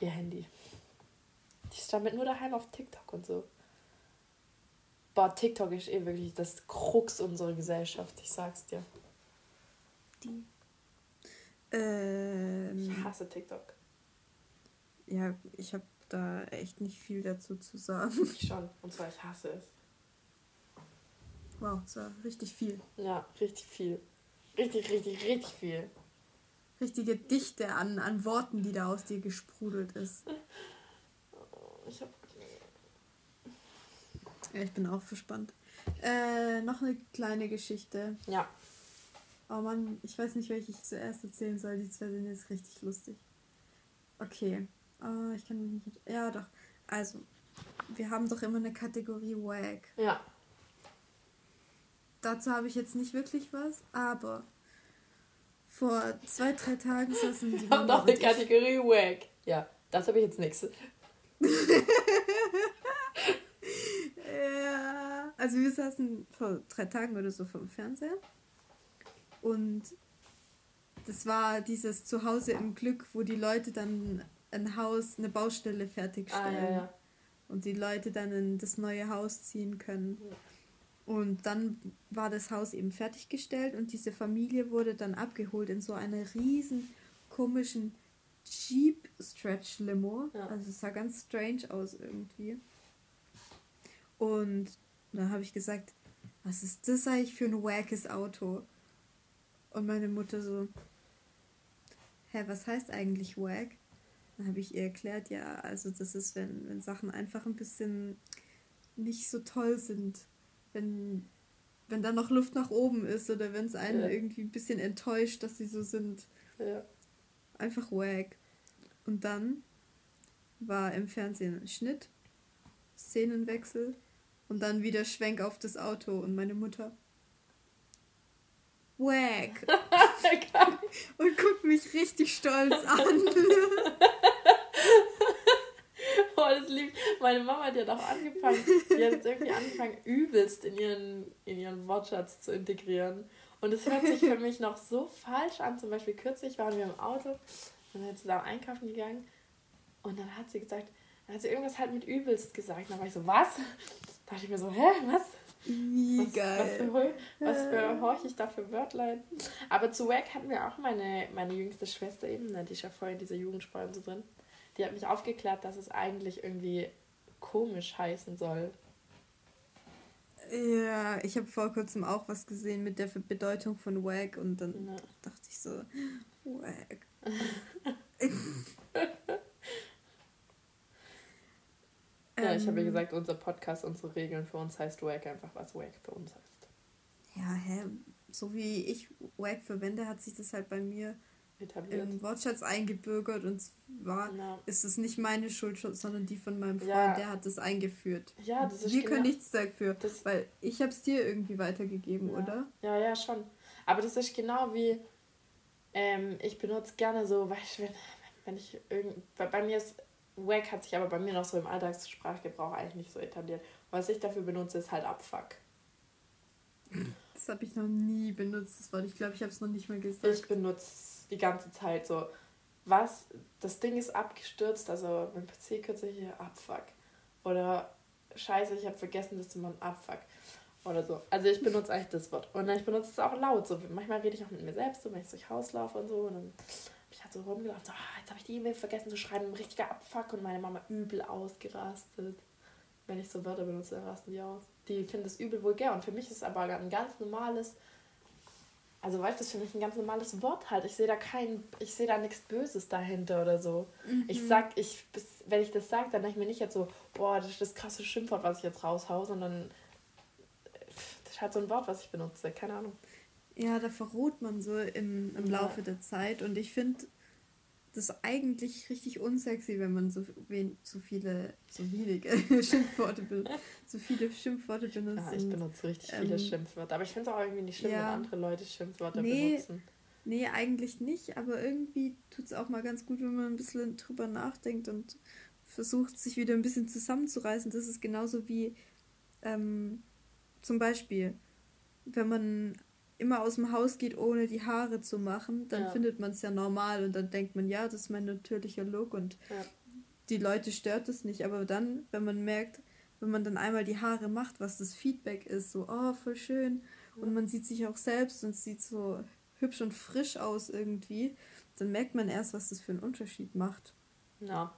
Ihr Handy. Die ist damit nur daheim auf TikTok und so. Boah, TikTok ist eh wirklich das Krux unserer Gesellschaft, ich sag's dir. Die. Ähm, ich hasse TikTok. Ja, ich habe da echt nicht viel dazu zu sagen. Ich schon, und zwar ich hasse es. Wow, so richtig viel. Ja, richtig viel. Richtig, richtig, richtig viel. Richtige Dichte an, an Worten, die da aus dir gesprudelt ist. Ich hab. Ja, ich bin auch verspannt. Äh, noch eine kleine Geschichte. Ja. Oh Mann, ich weiß nicht, welche ich zuerst erzählen soll. Die zwei sind jetzt richtig lustig. Okay. Oh, ich kann mich nicht. Ja, doch. Also, wir haben doch immer eine Kategorie WAG. Ja. Dazu habe ich jetzt nicht wirklich was, aber vor zwei, drei Tagen saßen die Ich habe doch eine Kategorie Wack. Ja, das habe ich jetzt nichts. ja, also wir saßen vor drei Tagen oder so vom Fernseher und das war dieses Zuhause im Glück, wo die Leute dann ein Haus, eine Baustelle fertigstellen Ah, ja, ja. und die Leute dann in das neue Haus ziehen können. Und dann war das Haus eben fertiggestellt und diese Familie wurde dann abgeholt in so einer riesen komischen Jeep Stretch Limo. Ja. Also es sah ganz strange aus irgendwie. Und dann habe ich gesagt, was ist das eigentlich für ein wackes Auto? Und meine Mutter so, hä, was heißt eigentlich wack? Dann habe ich ihr erklärt, ja, also das ist, wenn, wenn Sachen einfach ein bisschen nicht so toll sind. Wenn, wenn da noch Luft nach oben ist oder wenn es einen Ja. irgendwie ein bisschen enttäuscht, dass sie so sind. Ja. Einfach wack. Und dann war im Fernsehen ein Schnitt, Szenenwechsel und dann wieder Schwenk auf das Auto und meine Mutter. Wack! und guckt mich richtig stolz an. Das lieb. Meine Mama hat ja doch angefangen, die hat jetzt irgendwie angefangen, übelst in ihren, in ihren Wortschatz zu integrieren. Und es hört sich für mich noch so falsch an. Zum Beispiel kürzlich waren wir im Auto, dann sind wir zusammen einkaufen gegangen und dann hat sie gesagt, dann hat sie irgendwas halt mit übelst gesagt. Dann war ich so, was? Da dachte ich mir so, hä, was? Wie Was, was, geil. für, was für horch ich da für Wörtlein? Aber zu Wack hatten wir auch meine, meine jüngste Schwester eben, ne, die ist ja voll in dieser Jugendsprache und so drin. Die hat mich aufgeklärt, dass es eigentlich irgendwie komisch heißen soll. Ja, ich habe vor kurzem auch was gesehen mit der Bedeutung von wack und dann Ja. dachte ich so, wack. Ja, ich habe ja Ähm, gesagt, unser Podcast, unsere Regeln für uns heißt Wack einfach, was Wack für uns heißt. Ja, hä? So wie ich wack verwende, hat sich das halt bei mir Etabliert. im Wortschatz eingebürgert und zwar Ja. ist es nicht meine Schuld, sondern die von meinem Freund, Ja. der hat das eingeführt. Ja, das ist Wir genau- können nichts dafür, Das- weil ich habe es dir irgendwie weitergegeben, Ja. oder? Ja, ja, schon. Aber das ist genau wie, ähm, ich benutze gerne so, weißt du, wenn, wenn ich irgend, bei, bei mir ist, Wack hat sich aber bei mir noch so im Alltagssprachgebrauch eigentlich nicht so etabliert. Was ich dafür benutze, ist halt Abfuck. Das habe ich noch nie benutzt, das Wort. Ich glaube, ich habe es noch nicht mal gesagt. Ich benutze die ganze Zeit so, was, das Ding ist abgestürzt, also mein PC kürzlich hier, Abfuck. Oder Scheiße, ich habe vergessen, das zu machen, Abfuck. Oder so. Also ich benutze eigentlich das Wort. Und ich benutze es auch laut. So. Manchmal rede ich auch mit mir selbst, so, wenn ich durch Haus laufe und so. Und dann habe ich halt so rumgelaufen, so, ah, jetzt habe ich die E-Mail vergessen zu schreiben, richtiger Abfuck. Und meine Mama übel ausgerastet. Wenn ich so Wörter benutze, dann rasten die aus. Die finden das übel vulgär. Und für mich ist es aber ein ganz normales, also weißt du, das ist für mich ein ganz normales Wort halt. Ich sehe da kein, ich sehe da nichts Böses dahinter oder so. Ich sag, ich, bis, wenn ich das sage, dann denke ich mir nicht jetzt so, boah, das ist das krasse Schimpfwort, was ich jetzt raushau, sondern das ist halt so ein Wort, was ich benutze, keine Ahnung. Ja, da verroht man so im, im Ja. Laufe der Zeit und ich finde das eigentlich richtig unsexy, wenn man so, wen, so viele, so wenige Schimpfworte benutzt. So viele Schimpfworte benutzt. Ja, ich und- benutze richtig viele ähm, Schimpfwörter, aber ich finde es auch irgendwie nicht schlimm, ja. wenn andere Leute Schimpfwörter Nee. benutzen. Nee, eigentlich nicht, aber irgendwie tut es auch mal ganz gut, wenn man ein bisschen drüber nachdenkt und versucht, sich wieder ein bisschen zusammenzureißen. Das ist genauso wie ähm, zum Beispiel, wenn man immer aus dem Haus geht, ohne die Haare zu machen, dann Ja. findet man es ja normal und dann denkt man, ja, das ist mein natürlicher Look und Ja. die Leute stört es nicht. Aber dann, wenn man merkt, wenn man dann einmal die Haare macht, was das Feedback ist, so, oh, voll schön. Und man sieht sich auch selbst und sieht so hübsch und frisch aus irgendwie, dann merkt man erst, was das für einen Unterschied macht. Ja.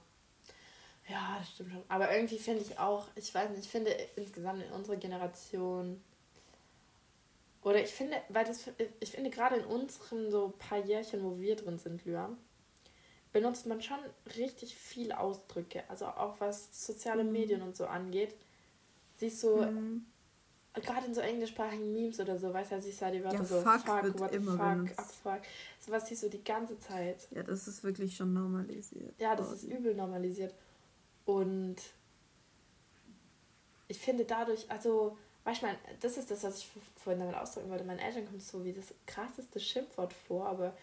Ja, das stimmt schon. Aber irgendwie finde ich auch, ich weiß nicht, ich finde insgesamt in unserer Generation, oder ich finde, weil das, ich finde gerade in unseren so paar Jährchen, wo wir drin sind, Lyra, benutzt man schon richtig viel Ausdrücke. Also auch was soziale mhm. Medien und so angeht. Siehst du, mhm. gerade in so englischsprachigen Memes oder so, weißt du, siehst du halt die Wörter ja, so fuck, fuck what the fuck, benutzt. up, fuck. So was siehst du die ganze Zeit. Ja, das ist wirklich schon normalisiert. Ja, das ist übel normalisiert. Und ich finde dadurch, also, weißt du, das ist das, was ich vorhin damit ausdrücken wollte. Meinen Eltern kommt es so wie das krasseste Schimpfwort vor, aber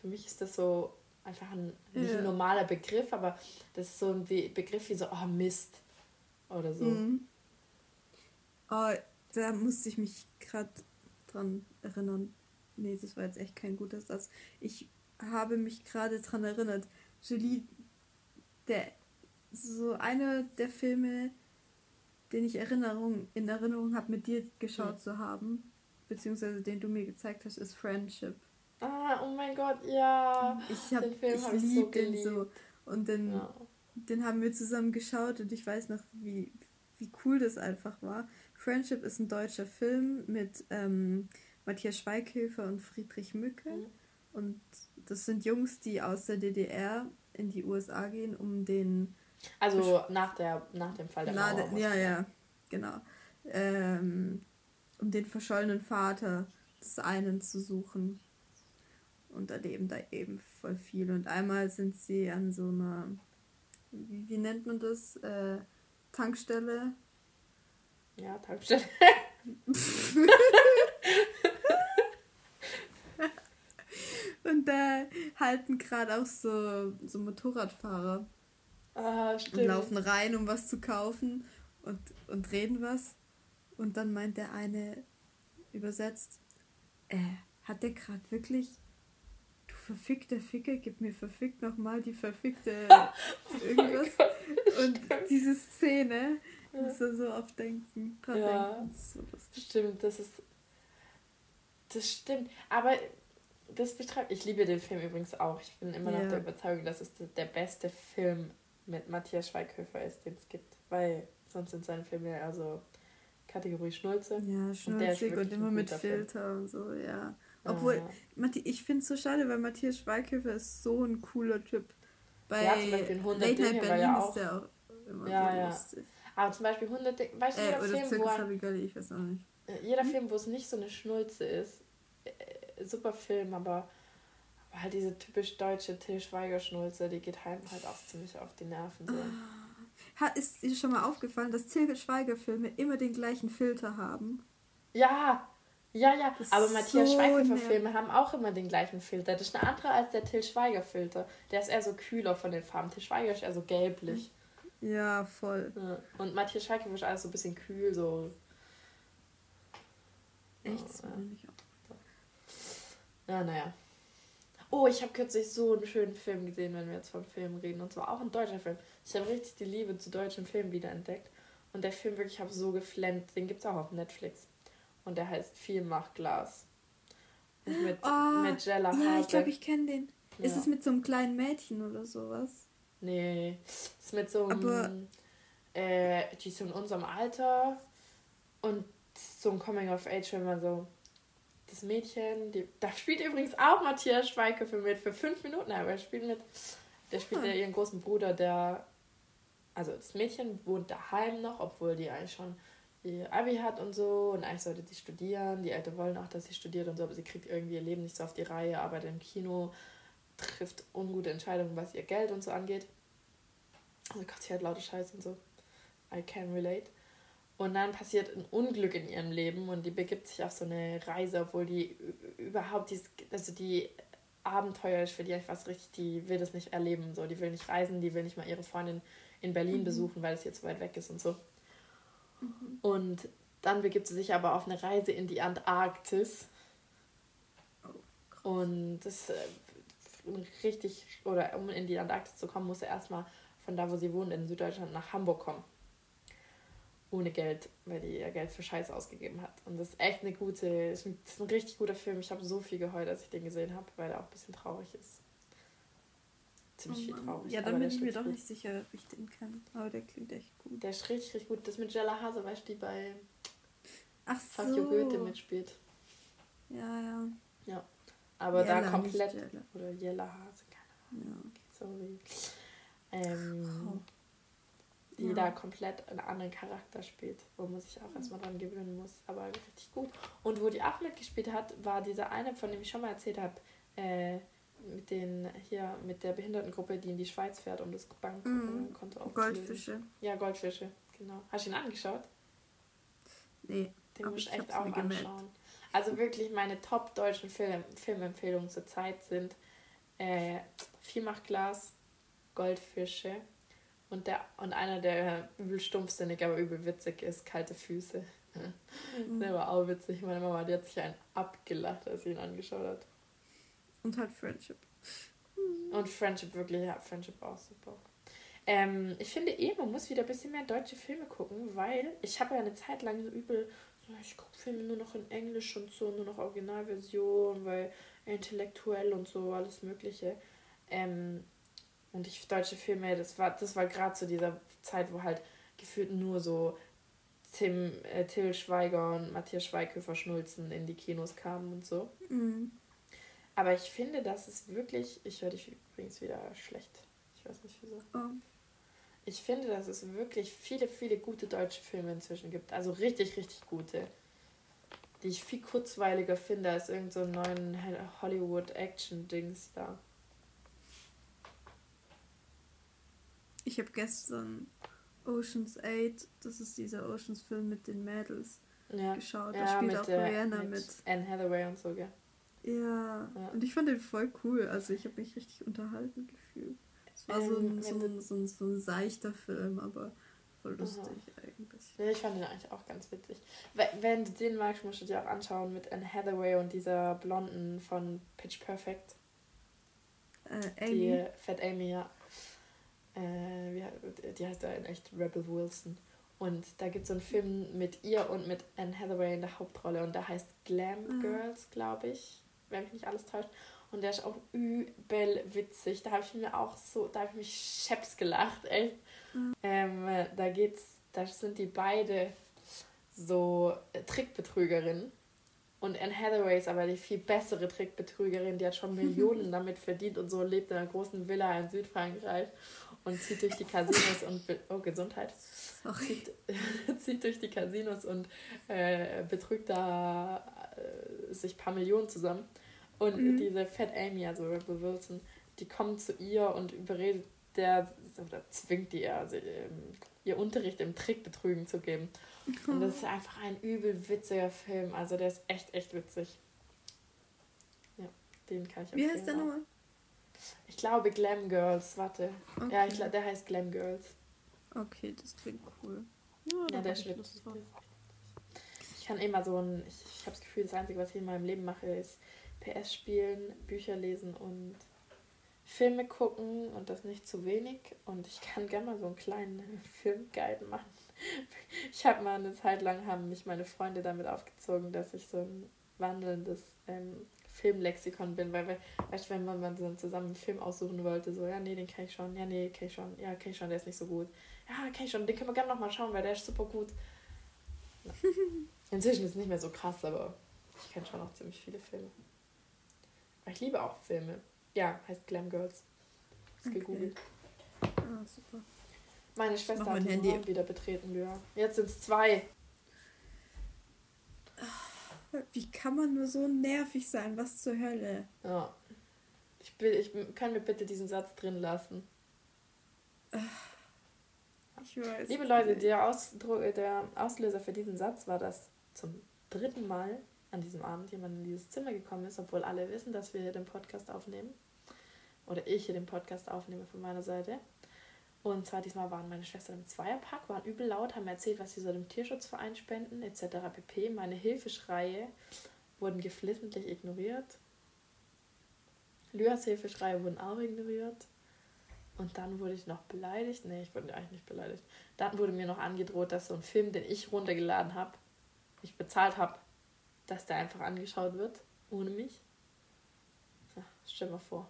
für mich ist das so einfach ein, nicht ein normaler Begriff, aber das ist so ein Begriff wie so, oh Mist oder so. Mhm. Oh, da musste ich mich gerade dran erinnern. Nee, das war jetzt echt kein guter Satz. Ich habe mich gerade dran erinnert. Julie, der so einer der Filme, den ich Erinnerung, in Erinnerung habe, mit dir geschaut mhm. zu haben, beziehungsweise den du mir gezeigt hast, ist Friendship. Ah, oh mein Gott, ja. Ich hab, den Film habe ich so geliebt. So. Und den, ja. den haben wir zusammen geschaut und ich weiß noch, wie, wie cool das einfach war. Friendship ist ein deutscher Film mit ähm, Matthias Schweighöfer und Friedrich Mücke. Mhm. Und das sind Jungs, die aus der DDR in die USA gehen, um den. Also nach, der, nach dem Fall der Na, Mauer. Ja, ja, genau. Ähm, um den verschollenen Vater des einen zu suchen und erleben da eben voll viel. Und einmal sind sie an so einer, wie, wie nennt man das? Äh, Tankstelle. Ja, Tankstelle. und da halten gerade auch so, so Motorradfahrer. Ah, stimmt. Und laufen rein, um was zu kaufen und, und reden was. Und dann meint der eine übersetzt, äh, hat der gerade wirklich verfickte Ficke, gib mir verfickt nochmal die verfickte oh irgendwas. Oh und diese Szene, ja. muss er so oft denken, dran ja, denken. So stimmt, das ist. Das stimmt. Aber das beschreibt. Ich liebe den Film übrigens auch. Ich bin immer ja. noch der Überzeugung, dass es der beste Film mit Matthias Schweighöfer ist, den es gibt. Weil sonst sind seine Filme ja also Kategorie Schnulze. Ja, schnulzig und, und immer mit Filter und so, ja. Obwohl, ja. ich finde es so schade, weil Matthias Schweighöfer ist so ein cooler Typ. Bei ja, zum Beispiel 100 Late Dinge Berlin ja auch, ist der auch immer ja, so ja. lustig. Aber zum Beispiel 100 Dinge, weißt du, äh, jeder Film, wo er, ich weiß auch nicht. Äh, jeder hm? Film, wo es nicht so eine Schnulze ist, äh, super Film, aber halt diese typisch deutsche Till Schweiger-Schnulze, die geht halt, halt auch ziemlich auf die Nerven. So. Ah. Ist dir schon mal aufgefallen, dass Till Schweiger-Filme immer den gleichen Filter haben? Ja, ja, ja, aber Matthias so Schweighöfer-Filme haben auch immer den gleichen Filter. Das ist eine andere als der Till Schweiger-Filter. Der ist eher so kühler von den Farben. Till Schweiger ist eher so gelblich. Ja, voll. Ja. Und Matthias Schweighöfer ist alles so ein bisschen kühl, so. Echt? So, ja. ja, naja. Oh, ich habe kürzlich so einen schönen Film gesehen, wenn wir jetzt von Filmen reden. Und zwar auch ein deutscher Film. Ich habe richtig die Liebe zu deutschen Filmen wiederentdeckt. Und der Film wirklich, ich habe so geflennt. Den gibt es auch auf Netflix und der heißt Viel macht Glas. Und mit, oh, mit Jella. Ja, ich glaube, ich kenne den. Ja. Ist es mit so einem kleinen Mädchen oder sowas? Nee, ist mit so einem. Aber äh, die ist in unserem Alter und so ein Coming of Age, wenn man so. Das Mädchen, die, da spielt übrigens auch Matthias Schweighöfer mit für fünf Minuten, aber er spielt mit. Der spielt ah. ja ihren großen Bruder, der. Also das Mädchen wohnt daheim noch, obwohl die eigentlich schon ihr Abi hat und so und eigentlich sollte sie studieren. Die Eltern wollen auch, dass sie studiert und so, aber sie kriegt irgendwie ihr Leben nicht so auf die Reihe, arbeitet im Kino, trifft ungute Entscheidungen, was ihr Geld und so angeht. Oh Gott, sie hat laute Scheiße und so. I can relate. Und dann passiert ein Unglück in ihrem Leben und die begibt sich auf so eine Reise, obwohl die überhaupt dies, also die Abenteuer ist für die einfach richtig, die will das nicht erleben. So, die will nicht reisen, die will nicht mal ihre Freundin in Berlin mhm. besuchen, weil es hier zu weit weg ist und so. Mhm. Und dann begibt sie sich aber auf eine Reise in die Antarktis. Oh, und das äh, richtig, oder um in die Antarktis zu kommen, muss er erstmal von da, wo sie wohnt, in Süddeutschland nach Hamburg kommen. Ohne Geld, weil die ihr Geld für Scheiß ausgegeben hat. Und das ist echt eine gute, ist ein, ist ein richtig guter Film. Ich habe so viel geheult, als ich den gesehen habe, weil er auch ein bisschen traurig ist. Ziemlich oh viel traurig. Ja, dann bin ich mir doch gut. nicht sicher, ob ich den kenne. Aber der klingt echt gut. Der ist richtig, richtig gut. Das mit Jella Hase, weißt du, die bei Ach so. Fuck Goethe mitspielt. Ja, ja. Ja. Aber Jella, da komplett. Jella. Oder Jella Hase, keine Ahnung. Ja. Sorry. Ähm, oh die ja. da komplett einen anderen Charakter spielt, wo man sich auch erstmal dran gewöhnen muss. Aber richtig gut. Und wo die auch mitgespielt hat, war dieser eine, von dem ich schon mal erzählt habe, äh, mit den hier mit der Behindertengruppe, die in die Schweiz fährt, um das Bankkonto mm. Goldfische. Ja, Goldfische, genau. Hast du ihn angeschaut? Nee. Den muss ich echt auch anschauen. Gemerkt. Also wirklich meine top deutschen Film, Filmempfehlungen zurzeit sind äh, Vielmachglas, Goldfische und, der, und einer, der übel stumpfsinnig, aber übel witzig ist, kalte Füße. Mhm. Der war auch witzig. Meine Mama, die hat sich einen abgelacht, als sie ihn angeschaut hat. Und halt Friendship. Und Friendship, wirklich, ja, Friendship auch super. Ähm, ich finde eh, man muss wieder ein bisschen mehr deutsche Filme gucken, weil ich habe ja eine Zeit lang so übel, so, ich gucke Filme nur noch in Englisch und so, nur noch Originalversion, weil intellektuell und so, alles Mögliche. Ähm, und ich deutsche Filme, das war, das war gerade zu dieser Zeit, wo halt gefühlt nur so Tim, äh, Till Schweiger und Matthias Schweighöfer Schnulzen in die Kinos kamen und so. Mhm. Aber ich finde, das ist wirklich. Ich höre dich übrigens wieder schlecht. Ich weiß nicht wieso. Oh. Ich finde, dass es wirklich viele, viele gute deutsche Filme inzwischen gibt. Also richtig, richtig gute. Die ich viel kurzweiliger finde als irgendeinen so neuen Hollywood-Action-Dings da. Ich habe gestern Oceans 8, das ist dieser Oceans-Film mit den Mädels, ja. geschaut. Ja, da spielt auch Rihanna mit, mit. Anne Hathaway und so, gell? Ja. ja. und ich fand den voll cool. Also ich habe mich richtig unterhalten gefühlt. Es war ähm, so, ein, so, ein, so, ein, so ein seichter Film, aber voll lustig Aha. eigentlich. Ja, ich fand den eigentlich auch ganz witzig. Wenn du den magst, musst du dir auch anschauen mit Anne Hathaway und dieser Blonden von Pitch Perfect. Äh, Amy. Die Fat Amy, ja äh, die heißt da in echt Rebel Wilson. Und da gibt es so einen Film mit ihr und mit Anne Hathaway in der Hauptrolle und der heißt Glam mhm. Girls, glaube ich, wenn mich nicht alles täuscht. Und der ist auch übel witzig. Da habe ich mir auch so, da habe ich mich scheps gelacht, echt. Mhm. Ähm, da geht's, da sind die beide so Trickbetrügerinnen. Und Anne Hathaway ist aber die viel bessere Trickbetrügerin, die hat schon Millionen damit verdient und so lebt in einer großen Villa in Südfrankreich und zieht durch die Casinos und oh Gesundheit. Zieht, zieht, durch die Casinos und äh, betrügt da äh, sich paar Millionen zusammen. Und mhm. diese Fat Amy also Rebel Wilson die kommt zu ihr und überredet der oder zwingt die also, ähm, ihr Unterricht im Trickbetrügen zu geben. Und das ist einfach ein übel witziger Film. Also der ist echt echt witzig. Ja den kann ich Wie heißt der nochmal? Ich glaube Glam Girls, warte. Okay. Ja, ich glaube, der heißt Glam Girls. Okay, das klingt cool. Ja, ja der schwitzt. Ich kann immer so ein, ich, ich habe das Gefühl, das Einzige, was ich in meinem Leben mache, ist PS spielen, Bücher lesen und Filme gucken und das nicht zu wenig. Und ich kann gerne mal so einen kleinen Filmguide machen. Ich habe mal eine Zeit lang, haben mich meine Freunde damit aufgezogen, dass ich so ein wandelndes ähm, Filmlexikon bin, weil, weißt du, wenn man, man so zusammen einen Film aussuchen wollte, so, ja, nee, den kann ich schon, ja, nee, kann ich schon, ja, kann ich schon, der ist nicht so gut. Ja, kann ich schon, den können wir gerne nochmal schauen, weil der ist super gut. Ja. Inzwischen ist es nicht mehr so krass, aber ich kenne schon noch ziemlich viele Filme. Aber ich liebe auch Filme. Ja, heißt Glam Girls. Ist okay. gegoogelt. Ah, super. Meine Schwester hat mein Handy wieder betreten, ja. Jetzt sind es zwei. Wie kann man nur so nervig sein? Was zur Hölle? Ja. Ich, will, ich kann mir bitte diesen Satz drin lassen. Ich weiß Liebe Leute, der, Ausdruck, der Auslöser für diesen Satz war, dass zum dritten Mal an diesem Abend jemand in dieses Zimmer gekommen ist, obwohl alle wissen, dass wir hier den Podcast aufnehmen. Oder ich hier den Podcast aufnehme von meiner Seite. Und zwar diesmal waren meine Schwestern im Zweierpack, waren übel laut, haben erzählt, was sie so dem Tierschutzverein spenden, etc. pp. Meine Hilfeschreie wurden geflissentlich ignoriert. Lyas Hilfeschreie wurden auch ignoriert. Und dann wurde ich noch beleidigt. Nee, ich wurde eigentlich nicht beleidigt. Dann wurde mir noch angedroht, dass so ein Film, den ich runtergeladen habe, ich bezahlt habe, dass der einfach angeschaut wird, ohne mich. Ja, stell mal vor.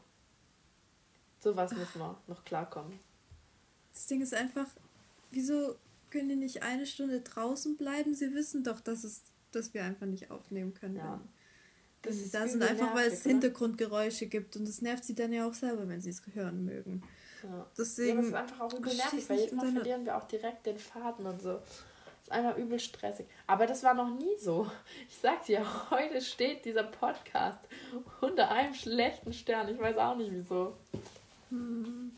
Sowas muss man noch klarkommen. Das Ding ist einfach, wieso können die nicht eine Stunde draußen bleiben? Sie wissen doch, dass, es, dass wir einfach nicht aufnehmen können. Ja. Das ist da sind einfach, weil es Hintergrundgeräusche gibt und das nervt sie dann ja auch selber, wenn sie es hören mögen. Ja. Deswegen ja, aber es ist einfach auch übel nervig, weil Mal verlieren wir auch direkt den Faden und so. Das ist einfach übel stressig. Aber das war noch nie so. Ich sag dir, heute steht dieser Podcast unter einem schlechten Stern. Ich weiß auch nicht wieso. Hm,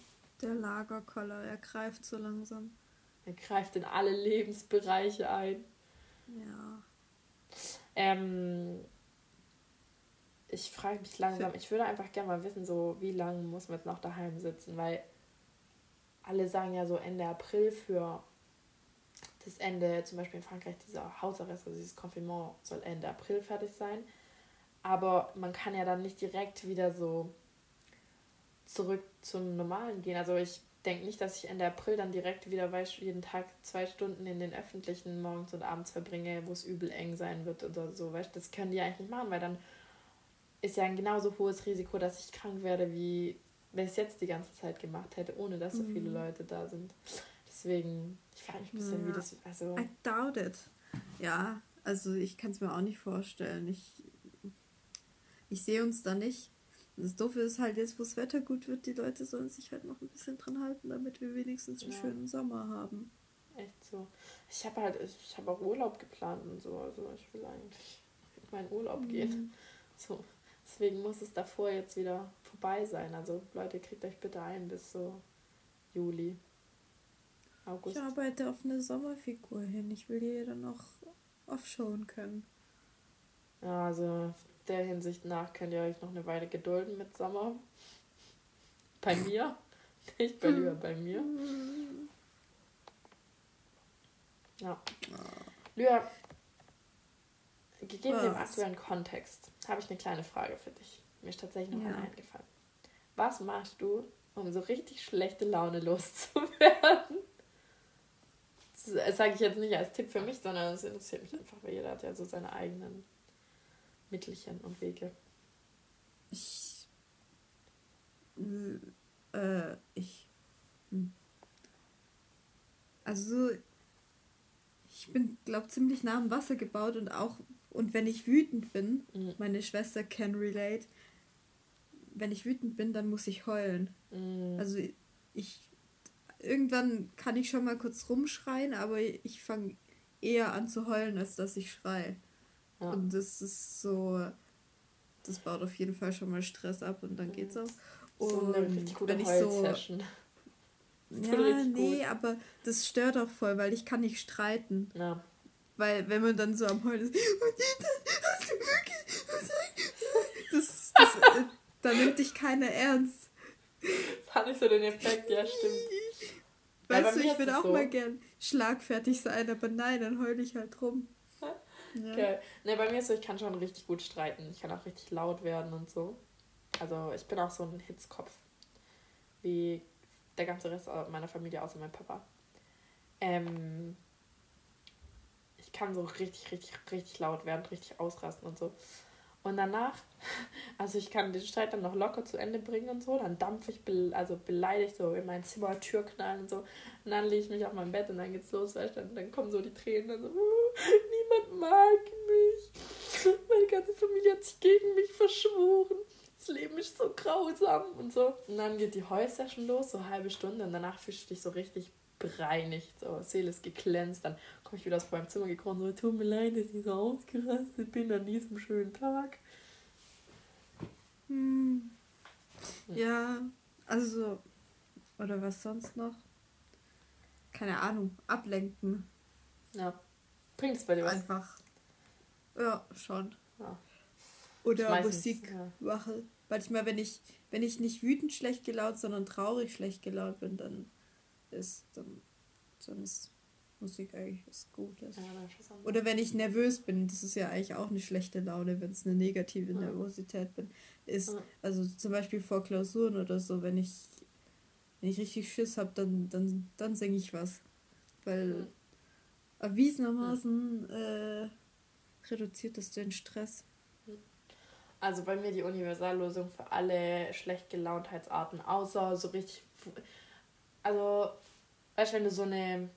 der Lagerkoller, er greift so langsam. Er greift in alle Lebensbereiche ein. Ja. Ähm, ich frage mich langsam, ich würde einfach gerne mal wissen, so wie lange muss man jetzt noch daheim sitzen, weil alle sagen ja so Ende April für das Ende, zum Beispiel in Frankreich, dieser Hausarrest, also dieses Konfinement soll Ende April fertig sein. Aber man kann ja dann nicht direkt wieder so zurück zum Normalen gehen. Also ich denke nicht, dass ich Ende April dann direkt wieder weiß, jeden Tag zwei Stunden in den öffentlichen morgens und abends verbringe, wo es übel eng sein wird oder so. Weißt das können die eigentlich nicht machen, weil dann ist ja ein genauso hohes Risiko, dass ich krank werde, wie wenn ich es jetzt die ganze Zeit gemacht hätte, ohne dass so viele mhm. Leute da sind. Deswegen, ich frage mich ein bisschen, ja. wie das. Also I doubt it. Ja, also ich kann es mir auch nicht vorstellen. Ich, ich sehe uns da nicht. Das Doofe ist halt jetzt, wo das Wetter gut wird, die Leute sollen sich halt noch ein bisschen dran halten, damit wir wenigstens einen ja. schönen Sommer haben. Echt so. Ich habe halt, ich habe auch Urlaub geplant und so. Also ich will eigentlich in meinen Urlaub mhm. gehen. So. Deswegen muss es davor jetzt wieder vorbei sein. Also Leute, kriegt euch bitte ein bis so Juli. August. Ich arbeite auf eine Sommerfigur hin. Ich will die dann noch offshowen können. Ja, also der Hinsicht nach könnt ihr euch noch eine Weile gedulden mit Sommer. Bei mir. Ich bin lieber bei mir. Ja. Lyra, gegeben Was? dem aktuellen Kontext, habe ich eine kleine Frage für dich. Mir ist tatsächlich noch ja. eine eingefallen. Was machst du, um so richtig schlechte Laune loszuwerden? Das sage ich jetzt nicht als Tipp für mich, sondern es interessiert mich einfach, weil jeder hat ja so seine eigenen Mittelchen und Wege. Ich. Äh, ich. Hm. Also, ich bin, glaube ziemlich nah am Wasser gebaut und auch und wenn ich wütend bin, mhm. meine Schwester can relate, wenn ich wütend bin, dann muss ich heulen. Mhm. Also ich irgendwann kann ich schon mal kurz rumschreien, aber ich fange eher an zu heulen, als dass ich schreie. Ja. Und das ist so, das baut auf jeden Fall schon mal Stress ab und dann geht's auch. Und so eine richtig gute wenn ich so ja, nee, gut. aber das stört auch voll, weil ich kann nicht streiten. Ja. Weil wenn man dann so am Heulen ist, das, das, äh, da nimmt dich keiner ernst. Das hat nicht so den Effekt, ja, stimmt. Weißt ja, du, ich würde auch so. mal gern schlagfertig sein, aber nein, dann heule ich halt rum. Ja. Okay. Ne, bei mir ist so, ich kann schon richtig gut streiten. Ich kann auch richtig laut werden und so. Also ich bin auch so ein Hitzkopf. Wie der ganze Rest meiner Familie, außer mein Papa. Ähm, ich kann so richtig, richtig, richtig laut werden, richtig ausrasten und so. Und danach, also ich kann den Streit dann noch locker zu Ende bringen und so, dann dampfe ich be also beleidigt so in mein Zimmer, Tür knallen und so. Und dann lege ich mich auf mein Bett und dann geht's los, weißt du, dann, dann kommen so die Tränen, dann so, niemand mag mich. Meine ganze Familie hat sich gegen mich verschworen. Das Leben ist so grausam und so. Und dann geht die Heulsession los, so halbe Stunde und danach fischst du dich so richtig bereinigt, so Seele ist geglänzt, dann komme ich wieder aus meinem Zimmer gekrochen, so tut mir leid, dass ich so ausgerastet bin an diesem schönen Tag. Hm. Ja, also, oder was sonst noch? Keine Ahnung, ablenken. Ja. Bringt es bei dir was? Einfach. Ja, schon. Ja. Oder Meistens, Musik ja. machen. Manchmal, wenn ich, wenn ich nicht wütend schlecht gelaunt, sondern traurig schlecht gelaunt bin, dann ist, dann, dann ist Musik eigentlich was Gutes. Ja, Oder wenn ich nervös bin, das ist ja eigentlich auch eine schlechte Laune, wenn es eine negative ja. Nervosität bin, ist, ja. also zum Beispiel vor Klausuren oder so, wenn ich wenn ich richtig Schiss habe, dann, dann, dann singe ich was. Weil erwiesenermaßen äh, reduziert das den Stress. Also bei mir die Universallösung für alle schlecht gelauntheitsarten, außer so richtig. Also, weißt du, wenn du so eine.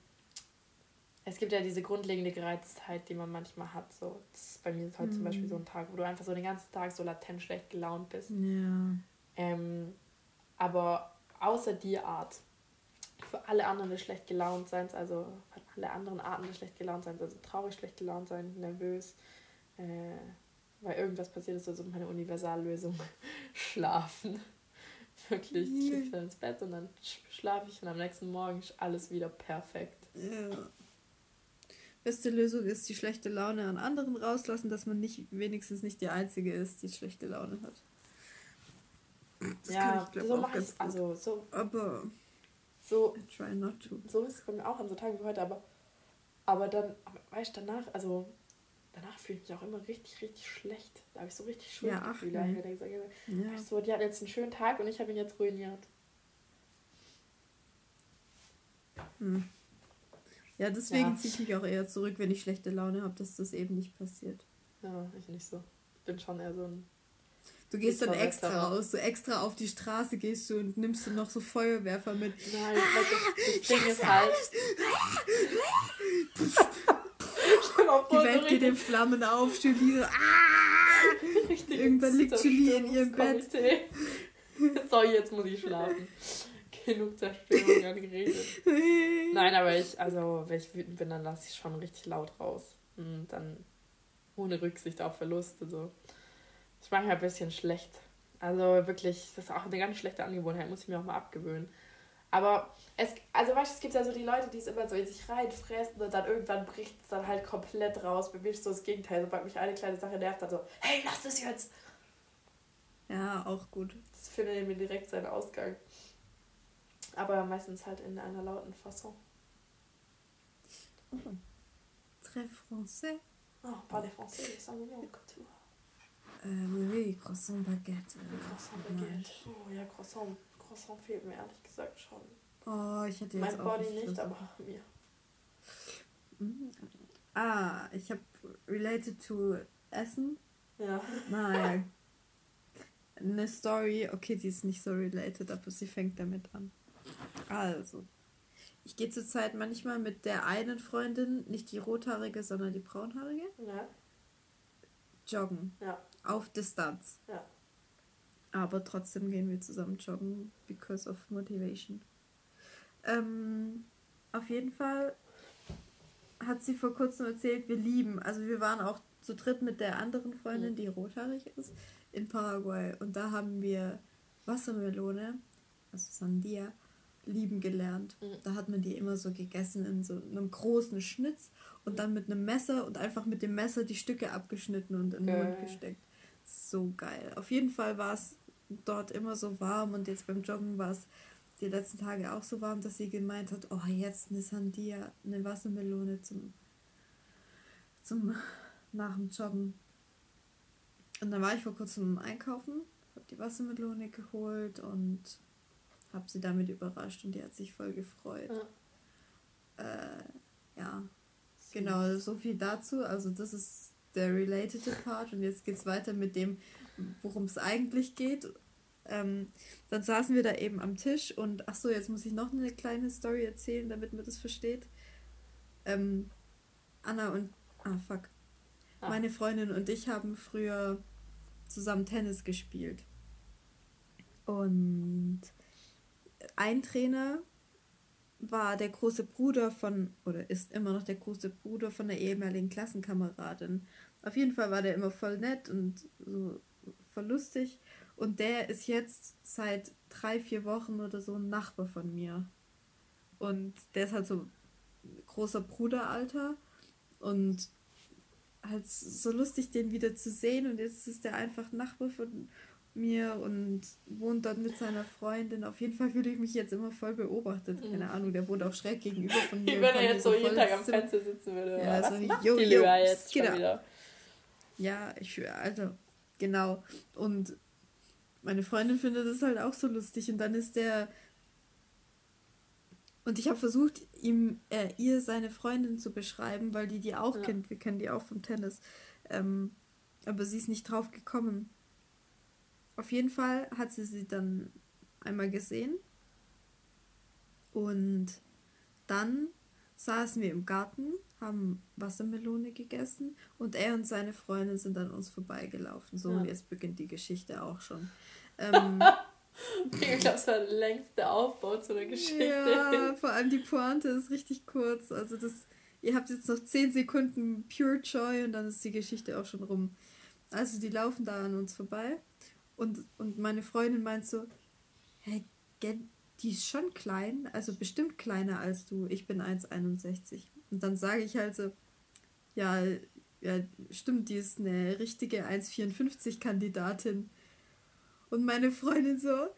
Es gibt ja diese grundlegende Gereiztheit, die man manchmal hat. So. Bei mir ist halt mhm. zum Beispiel so ein Tag, wo du einfach so den ganzen Tag so latent schlecht gelaunt bist. Ja. Ähm, aber außer die Art, für alle anderen des schlecht gelaunt Seins, also für alle anderen Arten des schlecht gelaunt Seins, also traurig, schlecht gelaunt sein, nervös, äh, weil irgendwas passiert ist, also meine Universallösung, schlafen. Wirklich, ich liege dann ins Bett und dann schlafe ich und am nächsten Morgen ist alles wieder perfekt. Ja. Beste Lösung ist die schlechte Laune an anderen rauslassen, dass man nicht wenigstens nicht die Einzige ist, die schlechte Laune hat. Das ja, ich, so mache ich also so. Aber so. I try not to. So ist es bei mir auch an so Tagen wie heute, aber aber dann, weißt du, danach, also danach fühle ich mich auch immer richtig, richtig schlecht. Da habe ich so richtig Schuldgefühle. Ja, gesagt, ja. so, die hat jetzt einen schönen Tag und ich habe ihn jetzt ruiniert. Hm. Ja, deswegen ja. ziehe ich mich auch eher zurück, wenn ich schlechte Laune habe, dass das eben nicht passiert. Ja, ich nicht so. Ich bin schon eher so ein. Du gehst dann extra raus, so extra auf die Straße gehst du und nimmst du noch so Feuerwerfer mit. Nein, ah, das, das Ding ist halt. Die Welt geht in Flammen auf, Julie so, ah! Irgendwann liegt Julie in ihrem Bett. so, jetzt muss ich schlafen. Genug Zerstörung angeredet. Nein, aber ich, also, wenn ich wütend bin, dann lasse ich schon richtig laut raus. Und dann ohne Rücksicht auf Verluste. So. Ich mache ja ein bisschen schlecht. Also wirklich, das ist auch eine ganz schlechte Angewohnheit, muss ich mir auch mal abgewöhnen. Aber es, also weißt du, es gibt ja so die Leute, die es immer so in sich reinfressen und dann irgendwann bricht es dann halt komplett raus. Bei mir ist so das Gegenteil. Sobald mich eine kleine Sache nervt, dann so, hey, lass das jetzt! Ja, auch gut. Das findet mir direkt seinen Ausgang. Aber meistens halt in einer lauten Fassung. Oh. Très français. Oh, pas de français, c'est un million culture. Euh, oui, oui, croissant baguette. Euh, croissant baguette. Oh ja, croissant Croissant fehlt mir ehrlich gesagt schon. Oh, ich hätte jetzt Mein auch Body nicht, aber mir. Mhm. Ah, ich habe related to Essen. Ja. Naja. Eine Story, okay, die ist nicht so related, aber sie fängt damit an. Also, ich gehe zurzeit manchmal mit der einen Freundin, nicht die rothaarige, sondern die braunhaarige, ja. joggen. Ja. Auf Distanz. Ja. Aber trotzdem gehen wir zusammen joggen, because of motivation. Ähm, auf jeden Fall hat sie vor kurzem erzählt, wir lieben, also wir waren auch zu dritt mit der anderen Freundin, die rothaarig ist, in Paraguay. Und da haben wir Wassermelone, also Sandia, lieben gelernt. Mhm. Da hat man die immer so gegessen in so einem großen Schnitz und dann mit einem Messer und einfach mit dem Messer die Stücke abgeschnitten und in den. Mund gesteckt so geil. Auf jeden Fall war es dort immer so warm und jetzt beim Joggen war es die letzten Tage auch so warm, dass sie gemeint hat, oh, jetzt eine Sandia, eine Wassermelone zum, zum nach dem Joggen. Und dann war ich vor kurzem einkaufen, habe die Wassermelone geholt und habe sie damit überrascht und die hat sich voll gefreut. Ja, äh, ja. genau, so viel dazu. Also das ist der related Part und jetzt geht es weiter mit dem, worum es eigentlich geht. Ähm, dann saßen wir da eben am Tisch und ach so, jetzt muss ich noch eine kleine Story erzählen, damit man das versteht. Ähm, Anna und ah fuck, ah. meine Freundin und ich haben früher zusammen Tennis gespielt und ein Trainer war der große Bruder von, oder ist immer noch der große Bruder von der ehemaligen Klassenkameradin. Auf jeden Fall war der immer voll nett und so voll lustig. Und der ist jetzt seit drei, vier Wochen oder so ein Nachbar von mir. Und der ist halt so großer Bruderalter und halt so lustig, den wieder zu sehen. Und jetzt ist der einfach Nachbar von mir und wohnt dort mit seiner Freundin. Auf jeden Fall fühle ich mich jetzt immer voll beobachtet. Keine mhm. Ahnung, der wohnt auch schräg gegenüber von mir. Wie wenn er jetzt so jeden Tag am Fenster sitzen würde. Ja, so macht jo, jo, jetzt wieder? Ja, ich, also, genau. Und meine Freundin findet das halt auch so lustig. Und dann ist der Und ich habe versucht, ihm, äh, ihr seine Freundin zu beschreiben, weil die die auch ja. kennt. Wir kennen die auch vom Tennis. Ähm, aber sie ist nicht drauf gekommen. Auf jeden Fall hat sie sie dann einmal gesehen. Und dann saßen wir im Garten, haben Wassermelone gegessen und er und seine Freundin sind an uns vorbeigelaufen. So, ja. und jetzt beginnt die Geschichte auch schon. Ähm, ich glaube, das war der längste Aufbau zu der Geschichte. Ja, vor allem die Pointe ist richtig kurz. Also das, ihr habt jetzt noch 10 Sekunden Pure Joy und dann ist die Geschichte auch schon rum. Also die laufen da an uns vorbei und, und meine Freundin meint so, hey, die ist schon klein, also bestimmt kleiner als du. Ich bin 1,61. Und dann sage ich halt so, ja, ja, stimmt, die ist eine richtige 1,54-Kandidatin. Und meine Freundin so,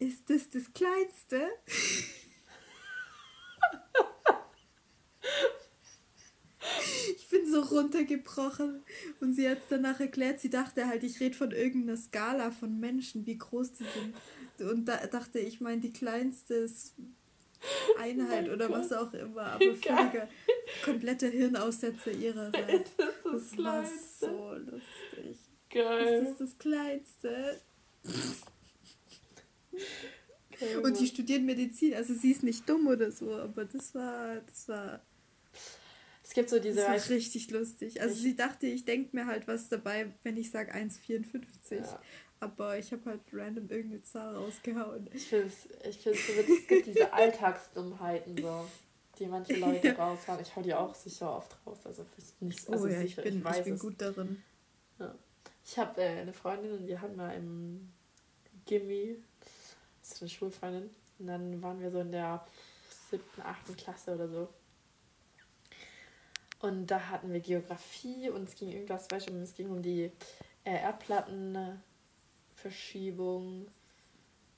ist das das Kleinste? ich bin so runtergebrochen. Und sie hat es danach erklärt, sie dachte halt, ich rede von irgendeiner Skala von Menschen, wie groß die sind. Und da dachte ich, meine, die kleinste Einheit oh oder Gott. was auch immer, aber völliger, kompletter Hirnaussetzer ihrerseits. Das, das, das war so lustig. Geil. Das ist das Kleinste. Geil, und die studiert Medizin, also sie ist nicht dumm oder so, aber das war, das war. Es gibt so diese. Das war richtig lustig. Also sie dachte, ich denke mir halt was dabei, wenn ich sage 1,54. Ja. Aber ich habe halt random irgendeine Zahl rausgehauen. Ich finde es ich so witzig, es gibt diese Alltagsdummheiten so, die manche Leute ja. raushauen. Ich hau die auch sicher oft raus. Also nicht also oh, ja, sicher, ich bin, ich, ich bin gut darin. Ja. Ich habe äh, eine Freundin und die hatten wir im Gimmi, das ist eine Schulfreundin. Und dann waren wir so in der siebten, achten Klasse oder so. Und da hatten wir Geografie und es ging irgendwas, weißt du, es ging um die äh, Erdplattenverschiebung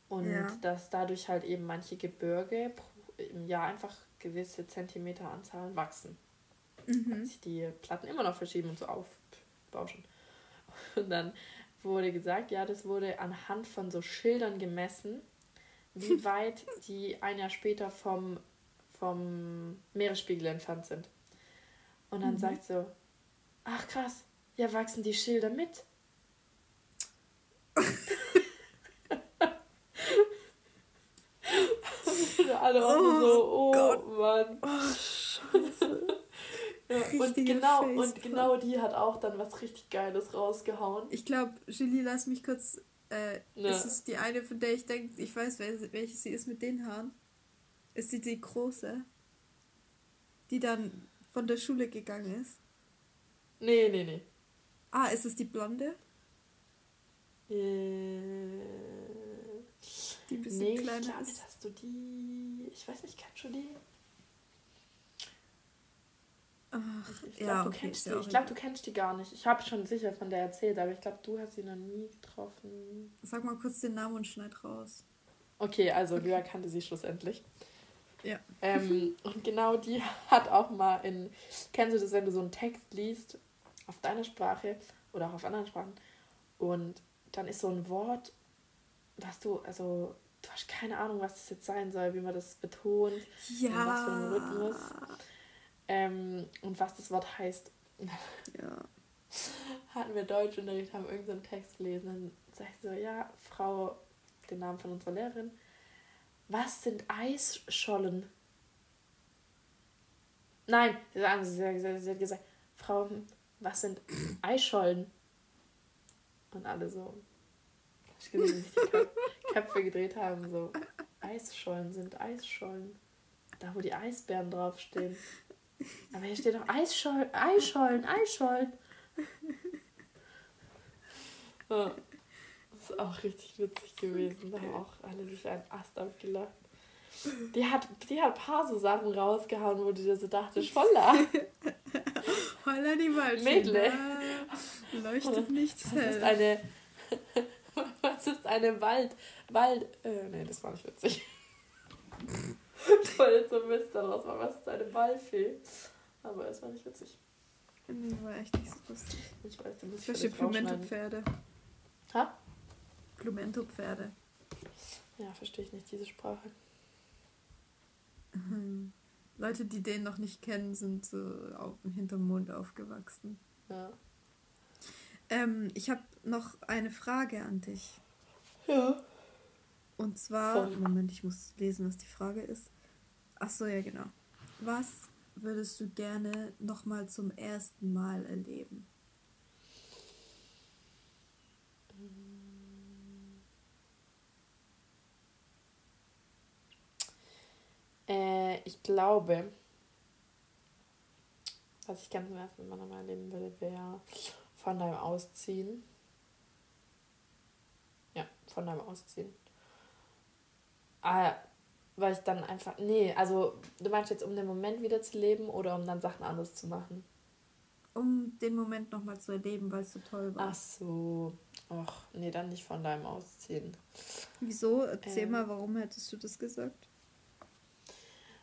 und ja. dass dadurch halt eben manche Gebirge im Jahr einfach gewisse Zentimeteranzahlen wachsen. Mhm. Dass sich die Platten immer noch verschieben und so aufbauschen. Und dann wurde gesagt, ja, das wurde anhand von so Schildern gemessen, wie weit die ein Jahr später vom, vom Meeresspiegel entfernt sind. Und dann mhm. sagt so, ach krass, ja, wachsen die Schilder mit? alle oh so, oh Gott. Mann. Oh, Scheiße. Ja, und genau, und genau die hat auch dann was richtig Geiles rausgehauen. Ich glaube, Julie, lass mich kurz. Äh, ja. Ist es die eine, von der ich denke, ich weiß, welche sie ist mit den Haaren? Ist sie die große? Die dann von der Schule gegangen ist? Nee, nee, nee. Ah, ist es die blonde? Äh, die bisschen nee, kleiner ich glaub, ist. Hast du die. Ich weiß nicht, kennst du die? Ach, ich glaube, ja, du, okay, kennst die. Ich glaub, du kennst die gar nicht. Ich habe schon sicher von der erzählt, aber ich glaube, du hast sie noch nie getroffen. Sag mal kurz den Namen und schneid raus. Okay, also okay. Lyra kannte sie schlussendlich. Ja. Ähm, und genau die hat auch mal in. Kennst du das, wenn du so einen Text liest auf deiner Sprache oder auch auf anderen Sprachen und dann ist so ein Wort, was du, also du hast keine Ahnung, was das jetzt sein soll, wie man das betont, ja. was für ein Rhythmus. Ähm, und was das Wort heißt. Ja. Hatten wir Deutschunterricht, haben irgendeinen so Text gelesen. Dann sag ich so, ja, Frau, den Namen von unserer Lehrerin. Was sind Eisschollen? Nein, sie hat gesagt, Frau, was sind Eisschollen? Und alle so, ich gesehen, sich die Köpfe gedreht haben, so, Eisschollen sind Eisschollen. Da, wo die Eisbären draufstehen. Aber hier steht doch Eisschollen, Eisschollen, Eisschollen. Das ist auch richtig witzig gewesen. Da haben auch alle sich einen Ast abgelacht. Die hat, die hat ein paar so Sachen rausgehauen, wo die dir so dachte, Scholla. Holla die Waldmädle. Leuchtet nichts Was ist eine, was ist eine Wald, Wald, äh, nee, das war nicht witzig. Ich wollte jetzt so Mist daraus machen, was ist eine Waldfee? Aber es war nicht witzig. Nee, war echt nicht so lustig. Ich weiß, ich Verstehe Plumento-Pferde. Ha? Plumento-Pferde. Ja, verstehe ich nicht, diese Sprache. Leute, die den noch nicht kennen, sind so auf, hinterm Mond aufgewachsen. Ja. Ähm, ich habe noch eine Frage an dich. Ja. Und zwar, Voll. Moment, ich muss lesen, was die Frage ist. Ach so, ja, genau. Was würdest du gerne nochmal zum ersten Mal erleben? Äh, ich glaube, was ich ganz im ersten Mal nochmal erleben würde, wäre von deinem Ausziehen. Ja, von deinem Ausziehen. Ah, weil ich dann einfach. Nee, also du meinst jetzt, um den Moment wieder zu leben oder um dann Sachen anders zu machen? Um den Moment nochmal zu erleben, weil es so toll war. Ach so. Ach, nee, dann nicht von deinem Ausziehen. Wieso? Erzähl ähm, mal, warum hättest du das gesagt?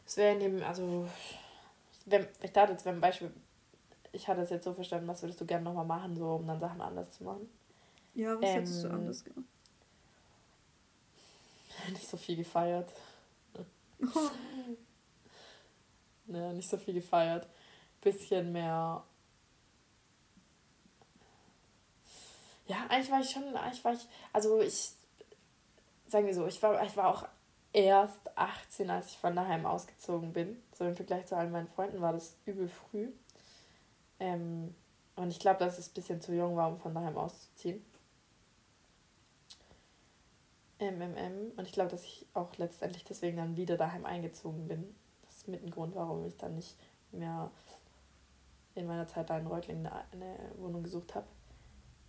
Es wäre in dem, also, wenn, ich dachte jetzt, wenn Beispiel, ich hatte es jetzt so verstanden, was würdest du gerne nochmal machen, so um dann Sachen anders zu machen? Ja, was ähm, hättest du ähm, anders gemacht? Nicht so viel gefeiert. Ne, nicht so viel gefeiert. Bisschen mehr. Ja, eigentlich war ich schon, eigentlich war ich, also ich, sagen wir so, ich war, ich war auch erst 18, als ich von daheim ausgezogen bin. So im Vergleich zu allen meinen Freunden war das übel früh. Ähm, und ich glaube, dass es ein bisschen zu jung war, um von daheim auszuziehen. MMM. Und ich glaube, dass ich auch letztendlich deswegen dann wieder daheim eingezogen bin. Das ist mit ein Grund, warum ich dann nicht mehr in meiner Zeit da in Reutlingen eine, eine Wohnung gesucht habe.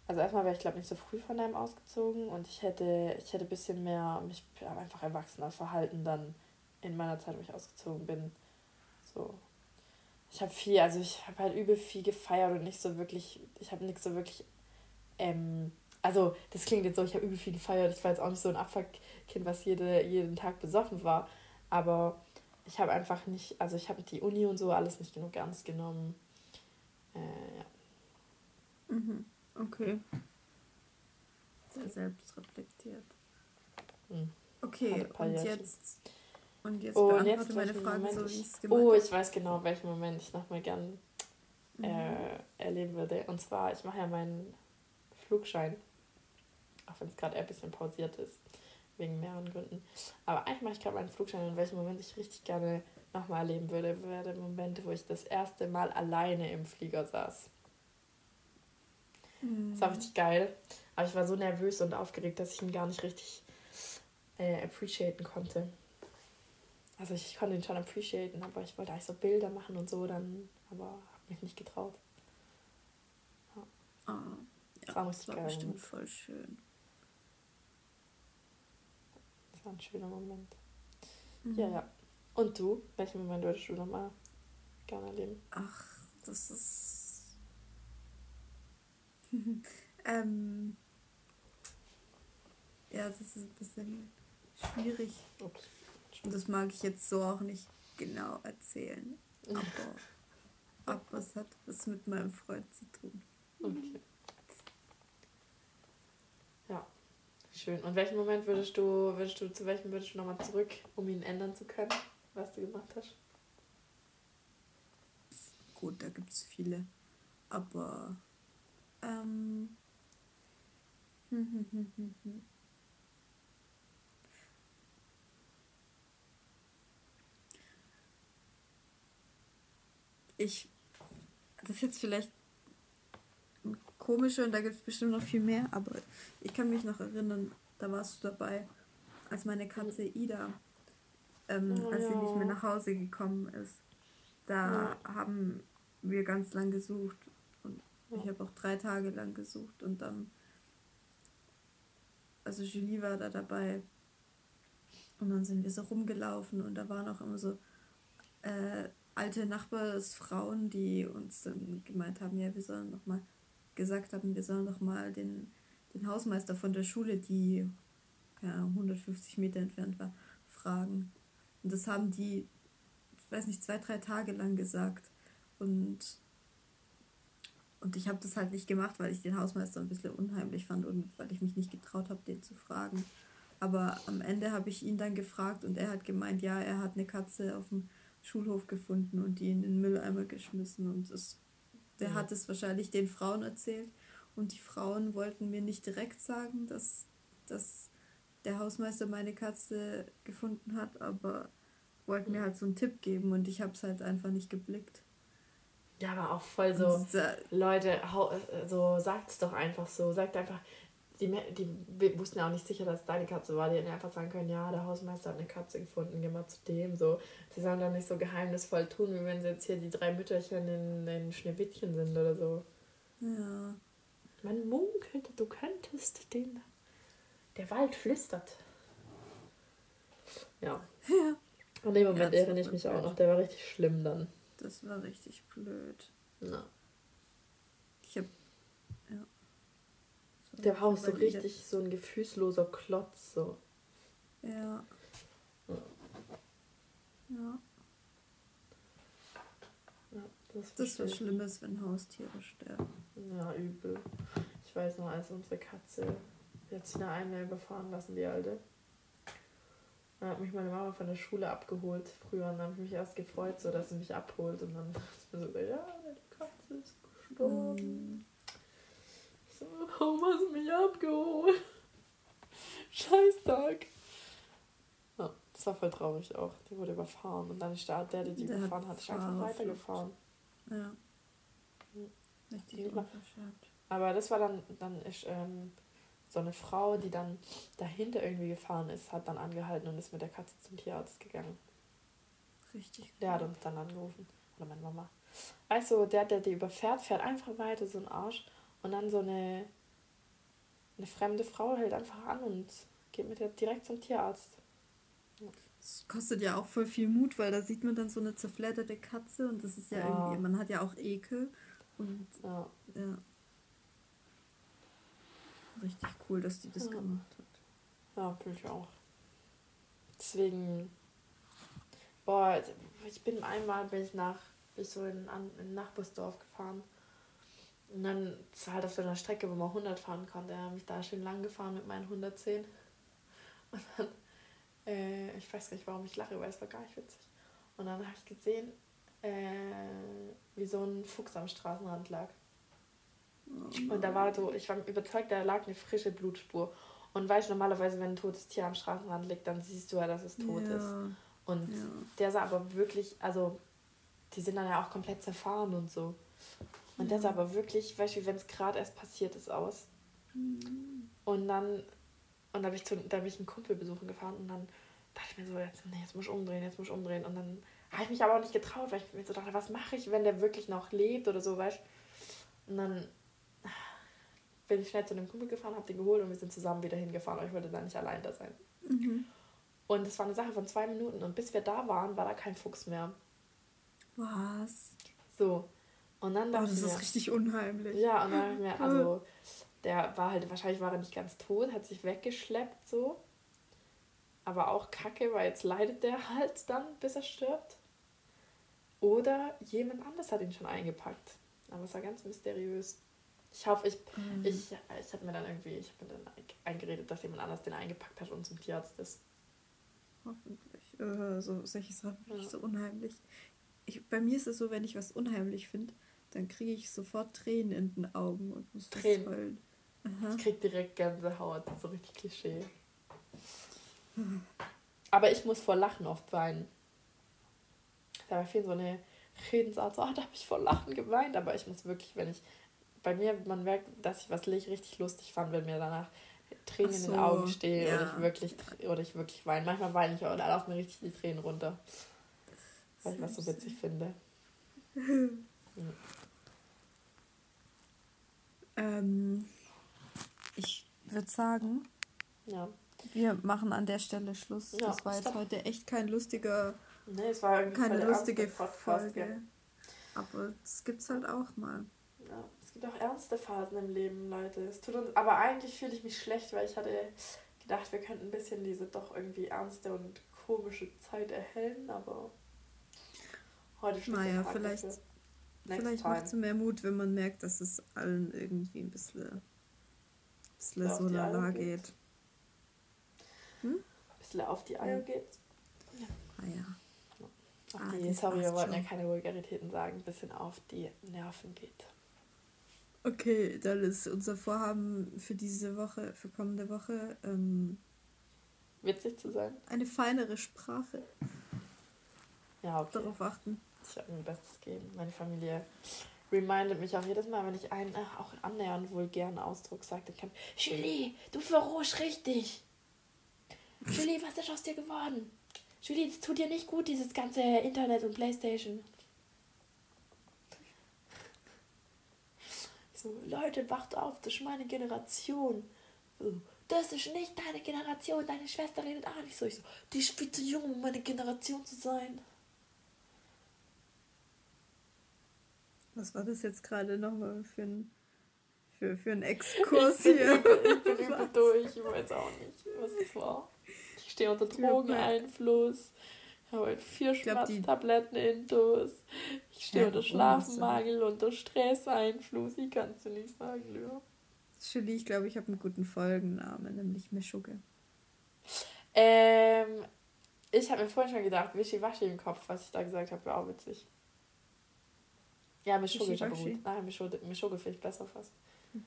Also erstmal wäre ich glaube nicht so früh von daheim ausgezogen und ich hätte, ich hätte ein bisschen mehr mich einfach erwachsener verhalten dann in meiner Zeit, wo ich ausgezogen bin. So. Ich habe viel, also ich habe halt übel viel gefeiert und nicht so wirklich, ich habe nichts so wirklich ähm, also das klingt jetzt so, ich habe übel viel gefeiert. Ich war jetzt auch nicht so ein Abfuckkind, was jede, jeden Tag besoffen war. Aber ich habe einfach nicht, also ich habe die Uni und so alles nicht genug ernst genommen. Äh, ja. Mhm. Okay. Sehr selbstreflektiert. Mhm. Okay, und jetzt. Und jetzt oh, und jetzt meine Frage Moment so, wie ich es gemacht Oh, ich weiß genau, welchen Moment ich nochmal gern mhm. äh, erleben würde. Und zwar, ich mache ja meinen Flugschein auch wenn es gerade ein bisschen pausiert ist, wegen mehreren Gründen. Aber eigentlich mache ich gerade meinen Flugschein, in welchem Moment ich richtig gerne nochmal erleben würde, wäre der Moment, wo ich das erste Mal alleine im Flieger saß. Mhm. Das war richtig geil. Aber ich war so nervös und aufgeregt, dass ich ihn gar nicht richtig äh, appreciaten konnte. Also ich konnte ihn schon appreciaten, aber ich wollte eigentlich so Bilder machen und so, dann, aber habe mich nicht getraut. Ja. Oh, ja, das war, das war bestimmt voll schön war ein schöner Moment. Mhm. Ja, ja. Und du? Welchen Moment würdest du nochmal gerne erleben? Ach, das ist. ähm. Ja, das ist ein bisschen schwierig. Ups. Und das mag ich jetzt so auch nicht genau erzählen. Aber, aber es hat was mit meinem Freund zu tun. Okay. Schön. Und welchen Moment würdest du, würdest du, zu welchem würdest du nochmal zurück, um ihn ändern zu können, was du gemacht hast? Gut, da gibt es viele. Aber ähm, ich, das ist jetzt vielleicht komische und da gibt es bestimmt noch viel mehr, aber ich kann mich noch erinnern, da warst du dabei, als meine Katze Ida, ähm, oh, als ja. sie nicht mehr nach Hause gekommen ist. Da ja. haben wir ganz lang gesucht ja. Ich habe auch drei Tage lang gesucht und dann, also Julie war da dabei und dann sind wir so rumgelaufen und da waren auch immer so äh, alte Nachbarsfrauen, die uns dann gemeint haben, ja, wir sollen noch mal gesagt haben, wir sollen doch mal den, den Hausmeister von der Schule, die keine Ahnung, 150 Meter entfernt war, fragen. Und das haben die, ich weiß nicht, zwei, drei Tage lang gesagt. Und, und ich habe das halt nicht gemacht, weil ich den Hausmeister ein bisschen unheimlich fand und weil ich mich nicht getraut habe, den zu fragen. Aber am Ende habe ich ihn dann gefragt und er hat gemeint, ja, er hat eine Katze auf dem Schulhof gefunden und die in den Mülleimer geschmissen. Und es, der ja. hat es wahrscheinlich den Frauen erzählt. Und die Frauen wollten mir nicht direkt sagen, dass, dass der Hausmeister meine Katze gefunden hat, aber wollten mir halt so einen Tipp geben und ich habe es halt einfach nicht geblickt. Ja, aber auch voll so, Leute, so sagt es doch einfach so. Sagt einfach, die, die wussten ja auch nicht sicher, dass es deine Katze war. Die hätten einfach sagen können, ja, der Hausmeister hat eine Katze gefunden, geh mal zu dem. So. Die sollen dann nicht so geheimnisvoll tun, wie wenn sie jetzt hier die drei Mütterchen in, in Schneewittchen sind oder so. Ja. Man munkelt, du könntest den. Der Wald flüstert. Ja. Ja. An dem Moment ja, erinnere ich mich auch noch. Der war richtig schlimm dann. Das war richtig blöd. Na. Ich hab. Ja. So der war auch so richtig so ein gefühlsloser Klotz. So. Ja. Ja. ja. ja das, das was Schlimmes, wenn Haustiere sterben. Ja, übel. Ich weiß noch, als unsere Katze jetzt eine Einmal überfahren lassen, die alte. Dann hat mich meine Mama von der Schule abgeholt früher und dann habe ich mich erst gefreut, so dass sie mich abholt und dann ist mir so, ja, die Katze ist gestorben. Ich so, warum hast du mich abgeholt? Scheißtag. Ja, das war voll traurig auch. Die wurde überfahren und dann ist der, der, die der gefahren hat, ist einfach weitergefahren. Ja. Richtig Aber das war dann, dann ist, ähm, so eine Frau, die dann dahinter irgendwie gefahren ist, hat dann angehalten und ist mit der Katze zum Tierarzt gegangen. Richtig. Cool. Der hat uns dann angerufen. Oder meine Mama. Also der, der die überfährt, fährt einfach weiter, so ein Arsch. Und dann so eine, eine fremde Frau hält einfach an und geht mit der direkt zum Tierarzt. Das kostet ja auch voll viel Mut, weil da sieht man dann so eine zerfledderte Katze und das ist ja, ja. irgendwie, man hat ja auch Ekel. Und ja. ja richtig cool, dass die das ja. gemacht hat. Ja, finde ich auch. Deswegen, boah, ich bin einmal bin ich nach, bin ich so in, in ein Nachbarsdorf gefahren. Und dann war halt auf so einer Strecke, wo man 100 fahren konnte. Er hat mich da schön lang gefahren mit meinen 110. Und dann, äh, ich weiß gar nicht, warum ich lache, weil es war gar nicht witzig. Und dann habe ich gesehen, äh, wie so ein Fuchs am Straßenrand lag. Und da war so, ich war überzeugt, da lag eine frische Blutspur. Und weißt du, normalerweise, wenn ein totes Tier am Straßenrand liegt, dann siehst du ja, dass es tot ja. ist. Und ja. der sah aber wirklich, also die sind dann ja auch komplett zerfahren und so. Und der sah aber wirklich, weißt du, wenn es gerade erst passiert ist, aus. Mhm. Und dann, und da bin ich, zu, da bin ich einen Kumpel besuchen gefahren und dann dachte ich mir so, jetzt, nee, jetzt muss ich umdrehen, jetzt muss ich umdrehen. Und dann habe ich mich aber auch nicht getraut, weil ich mir so dachte, was mache ich, wenn der wirklich noch lebt oder so, weißt du. Und dann bin ich schnell zu einem Kumpel gefahren, habe den geholt und wir sind zusammen wieder hingefahren, aber ich wollte da nicht allein da sein. Mhm. Und es war eine Sache von zwei Minuten und bis wir da waren, war da kein Fuchs mehr. Was? So. Und dann dachte oh, das mir, ist richtig unheimlich. Ja, und dann dachte ich mir, also, der war halt, wahrscheinlich war er nicht ganz tot, hat sich weggeschleppt so. Aber auch kacke, weil jetzt leidet der halt dann, bis er stirbt. Oder jemand anders hat ihn schon eingepackt. Aber es war ganz mysteriös. Ich hoffe, ich, mhm. ich, ich habe mir dann irgendwie, ich habe mir dann eingeredet, dass jemand anders den eingepackt hat und zum Tierarzt ist. Hoffentlich. Äh, so, solche Sachen finde ich so unheimlich. Ich, bei mir ist es so, wenn ich was unheimlich finde, dann kriege ich sofort Tränen in den Augen und muss Tränen. heulen. Ich krieg direkt Gänsehaut, so richtig Klischee. Aber ich muss vor Lachen oft weinen. Da war viel so eine Redensart, so, oh, da habe ich vor Lachen geweint, aber ich muss wirklich, wenn ich bei mir, man merkt, dass ich was richtig lustig fand, wenn mir danach Tränen so, in den Augen stehen ja. oder ich wirklich oder ich wirklich weine. Manchmal weine ich auch und dann laufen mir richtig die Tränen runter. Weil ich was so witzig finde. ja. ähm, ich würde sagen, ja. wir machen an der Stelle Schluss. Ja, das war jetzt stopp. heute echt kein lustiger, nee, es war keine lustige Folge. Aber das gibt's halt auch mal. Ja gibt auch ernste Phasen im Leben, Leute. Es tut uns, aber eigentlich fühle ich mich schlecht, weil ich hatte gedacht, wir könnten ein bisschen diese doch irgendwie ernste und komische Zeit erhellen, aber heute steht naja, vielleicht, vielleicht macht es mehr Mut, wenn man merkt, dass es allen irgendwie ein bisschen, bisschen so lala geht. bisschen auf die Eier geht. Ja. Ah ja. Auf Ah, die, sorry, wir wollten ja schon. keine Vulgaritäten sagen, ein bisschen auf die Nerven geht. Okay, dann ist unser Vorhaben für diese Woche, für kommende Woche, ähm, Witzig zu sein? eine feinere Sprache. Ja, okay. Darauf achten. Ich werde mein Bestes geben. Meine Familie remindet mich auch jedes Mal, wenn ich einen äh, auch annähernd vulgären Ausdruck sage, dann kann Julie, du verrohst richtig. Julie, was ist aus dir geworden? Julie, das tut dir nicht gut, dieses ganze Internet und Playstation. So, Leute, wacht auf, das ist meine Generation. So, das ist nicht deine Generation, deine Schwester redet auch nicht so. Ich so, die ist viel zu jung, um meine Generation zu sein. Was war das jetzt gerade nochmal für ein, für, für ein Exkurs Ich bin, hier? übel, ich bin übel durch, ich weiß auch nicht, was es war. Ich stehe unter Drogeneinfluss. Ich habe heute vier Schmerztabletten intus. Ich stehe Ja, unter Schlafmangel, unter Stresseinfluss. Ich kann es dir nicht sagen, Leo. Julie, ich glaube, ich habe einen guten Folgennamen, nämlich Mischugge. Ähm, ich habe mir vorhin schon gedacht, Wischiwaschi im Kopf, was ich da gesagt habe, wäre auch witzig. Ja, Mischugge ist aber gut. Nein, Mischugge, Mischugge finde ich besser fast.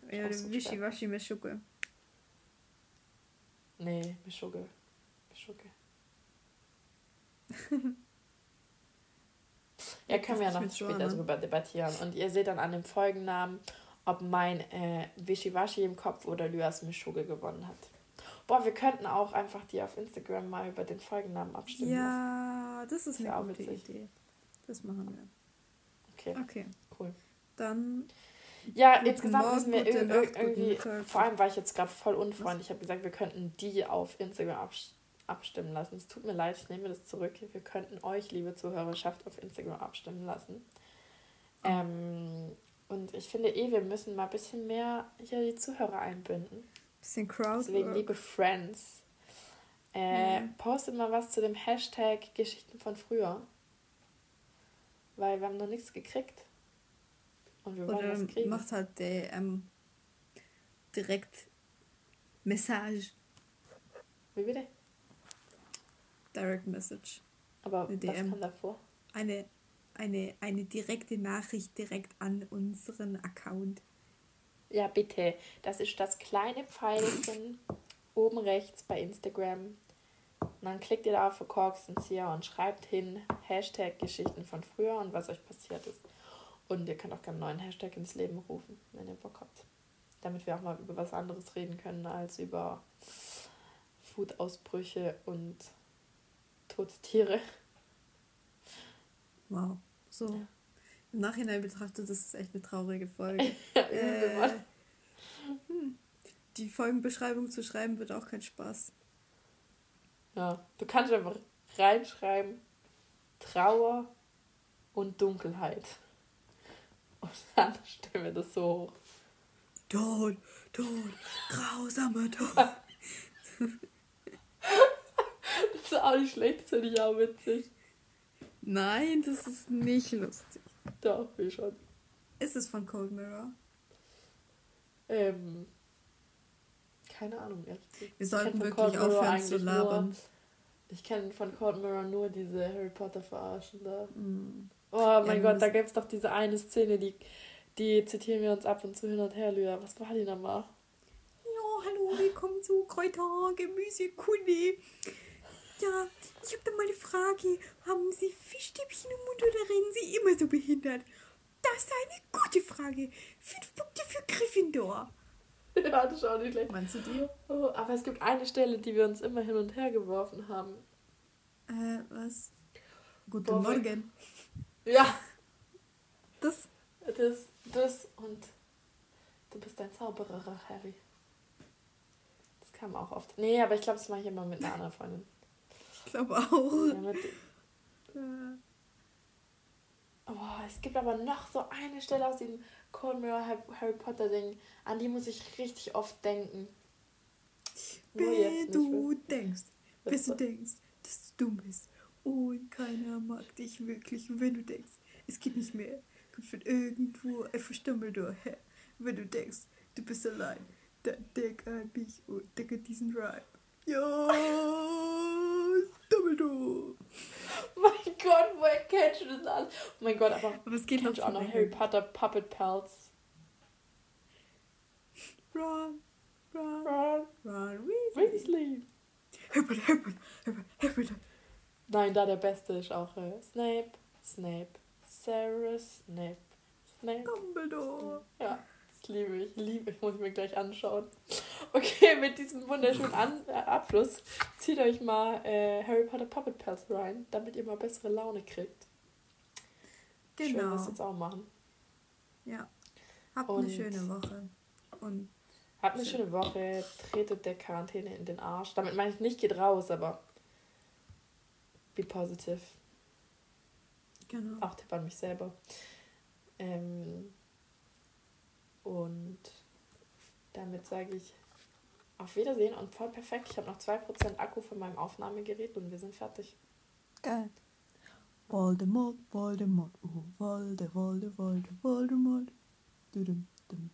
Ja, so Wischiwaschi Mischugge. Nee, Mischugge. Mischugge. Ja, können wir ja noch will's so später ändern. drüber debattieren. Und ihr seht dann an dem Folgennamen, ob mein äh, Wischiwaschi im Kopf oder Lyas Mischugge gewonnen hat. Boah, wir könnten auch einfach die auf Instagram mal über den Folgennamen abstimmen lassen. Ja, das ist ja eine auch gute. Idee. Das machen wir. Okay, Okay, cool. dann Ja, insgesamt Morgen, müssen wir irg- irgendwie, vor allem war ich jetzt gerade voll unfreundlich. Ich habe gesagt, wir könnten die auf Instagram abs abstimmen lassen. Es tut mir leid, ich nehme das zurück. Wir könnten euch, liebe Zuhörerschaft, auf Instagram abstimmen lassen. Ähm, und ich finde eh, wir müssen mal ein bisschen mehr hier die Zuhörer einbinden. bisschen Crowd. Deswegen, liebe Friends, äh, Mhm. postet mal was zu dem Hashtag Geschichten von früher. Weil wir haben noch nichts gekriegt. Und wir wollen Oder was kriegen. macht halt der, ähm, direkt Message, Wie bitte? Direct Message. Aber Eine was DM. kam davor? Eine, eine, eine direkte Nachricht direkt an unseren Account. Ja, bitte. Das ist das kleine Pfeilchen oben rechts bei Instagram. Und dann klickt ihr da auf Verkorkstenzieher und schreibt hin Hashtag Geschichten von früher und was euch passiert ist. Und ihr könnt auch gerne einen neuen Hashtag ins Leben rufen, wenn ihr Bock habt. Damit wir auch mal über was anderes reden können als über Food-Ausbrüche und tote Tiere. Wow. So. Ja. Im Nachhinein betrachtet, das ist echt eine traurige Folge. Äh, hm. Die Folgenbeschreibung zu schreiben wird auch kein Spaß. Ja, du kannst einfach reinschreiben Trauer und Dunkelheit. Und dann stellen wir das so hoch. Tod, Tod, grausamer Tod. Das ist auch nicht schlecht, das finde ich auch witzig. Nein, das ist nicht lustig. Doch, wie schon. Ist es von Cold Mirror? Ähm, keine Ahnung, ehrlich gesagt. Wir sollten wirklich Cold Mirror aufhören zu labern. Nur, ich kenne von Cold Mirror nur diese Harry Potter verarschen da. Hm. Oh mein wir Gott, da gibt es doch diese eine Szene, die, die zitieren wir uns ab und zu hin und her, Lydia. Was war die nochmal? Ja, hallo, willkommen zu Kräuter, Gemüse, Kunde. Ja, ich habe da mal eine Frage. Haben Sie Fischstäbchen im Mund oder reden Sie immer so behindert? Das ist eine gute Frage. Fünf Punkte für Gryffindor. ja, das ist auch nicht schlecht. Meinst du die? Oh, aber es gibt eine Stelle, die wir uns immer hin und her geworfen haben. Äh, was? Guten Boah, Morgen. Ja, Das, das, das und du bist ein Zauberer, Harry. Das kam auch oft. Nee, aber ich glaube, das mache ich immer mit einer anderen Freundin. Ich glaube auch. Ja, oh, es gibt aber noch so eine Stelle aus dem Mirror Harry- Potter Ding, an die muss ich richtig oft denken. Wenn du denkst, bis du denkst, dass du dumm bist und keiner mag dich wirklich, wenn du denkst, es geht nicht mehr, kommt von irgendwo ein Verstümmelter her. Wenn du denkst, du bist allein, dann denk an mich und denke diesen Rhyme. Ja! Dumbledore. mein Gott, woher kennst du das alles? Oh mein Gott, aber, aber es geht kennst du auch noch Harry Potter Puppet Pals? Ron, Ron, Ron, Ron Weasley. Weasley. Harry Potter, Harry Potter, Harry Potter. Nein, da der Beste ist auch äh, Snape, Snape, Severus Snape, Snape. Dumbledore. Ja, das liebe ich, liebe ich, muss ich mir gleich anschauen. Okay, mit diesem wunderschönen An äh, Abschluss zieht euch mal äh, Harry Potter Puppet Pals rein, damit ihr mal bessere Laune kriegt. Genau. Schön, dass wir jetzt auch machen. Ja. Habt Und- eine schöne Woche. Und Habt eine schöne Woche, tretet der Quarantäne in den Arsch. Damit meine ich nicht, geht raus, aber be positive. genau. Auch Tipp an mich selber. Ähm, und damit sage ich auf Wiedersehen und voll perfekt. Ich habe noch 2% Akku von meinem Aufnahmegerät und wir sind fertig. Geil. Voldemort, Voldemort, oh, Volde, Volde, Volde, Voldemort. Dudum, dum,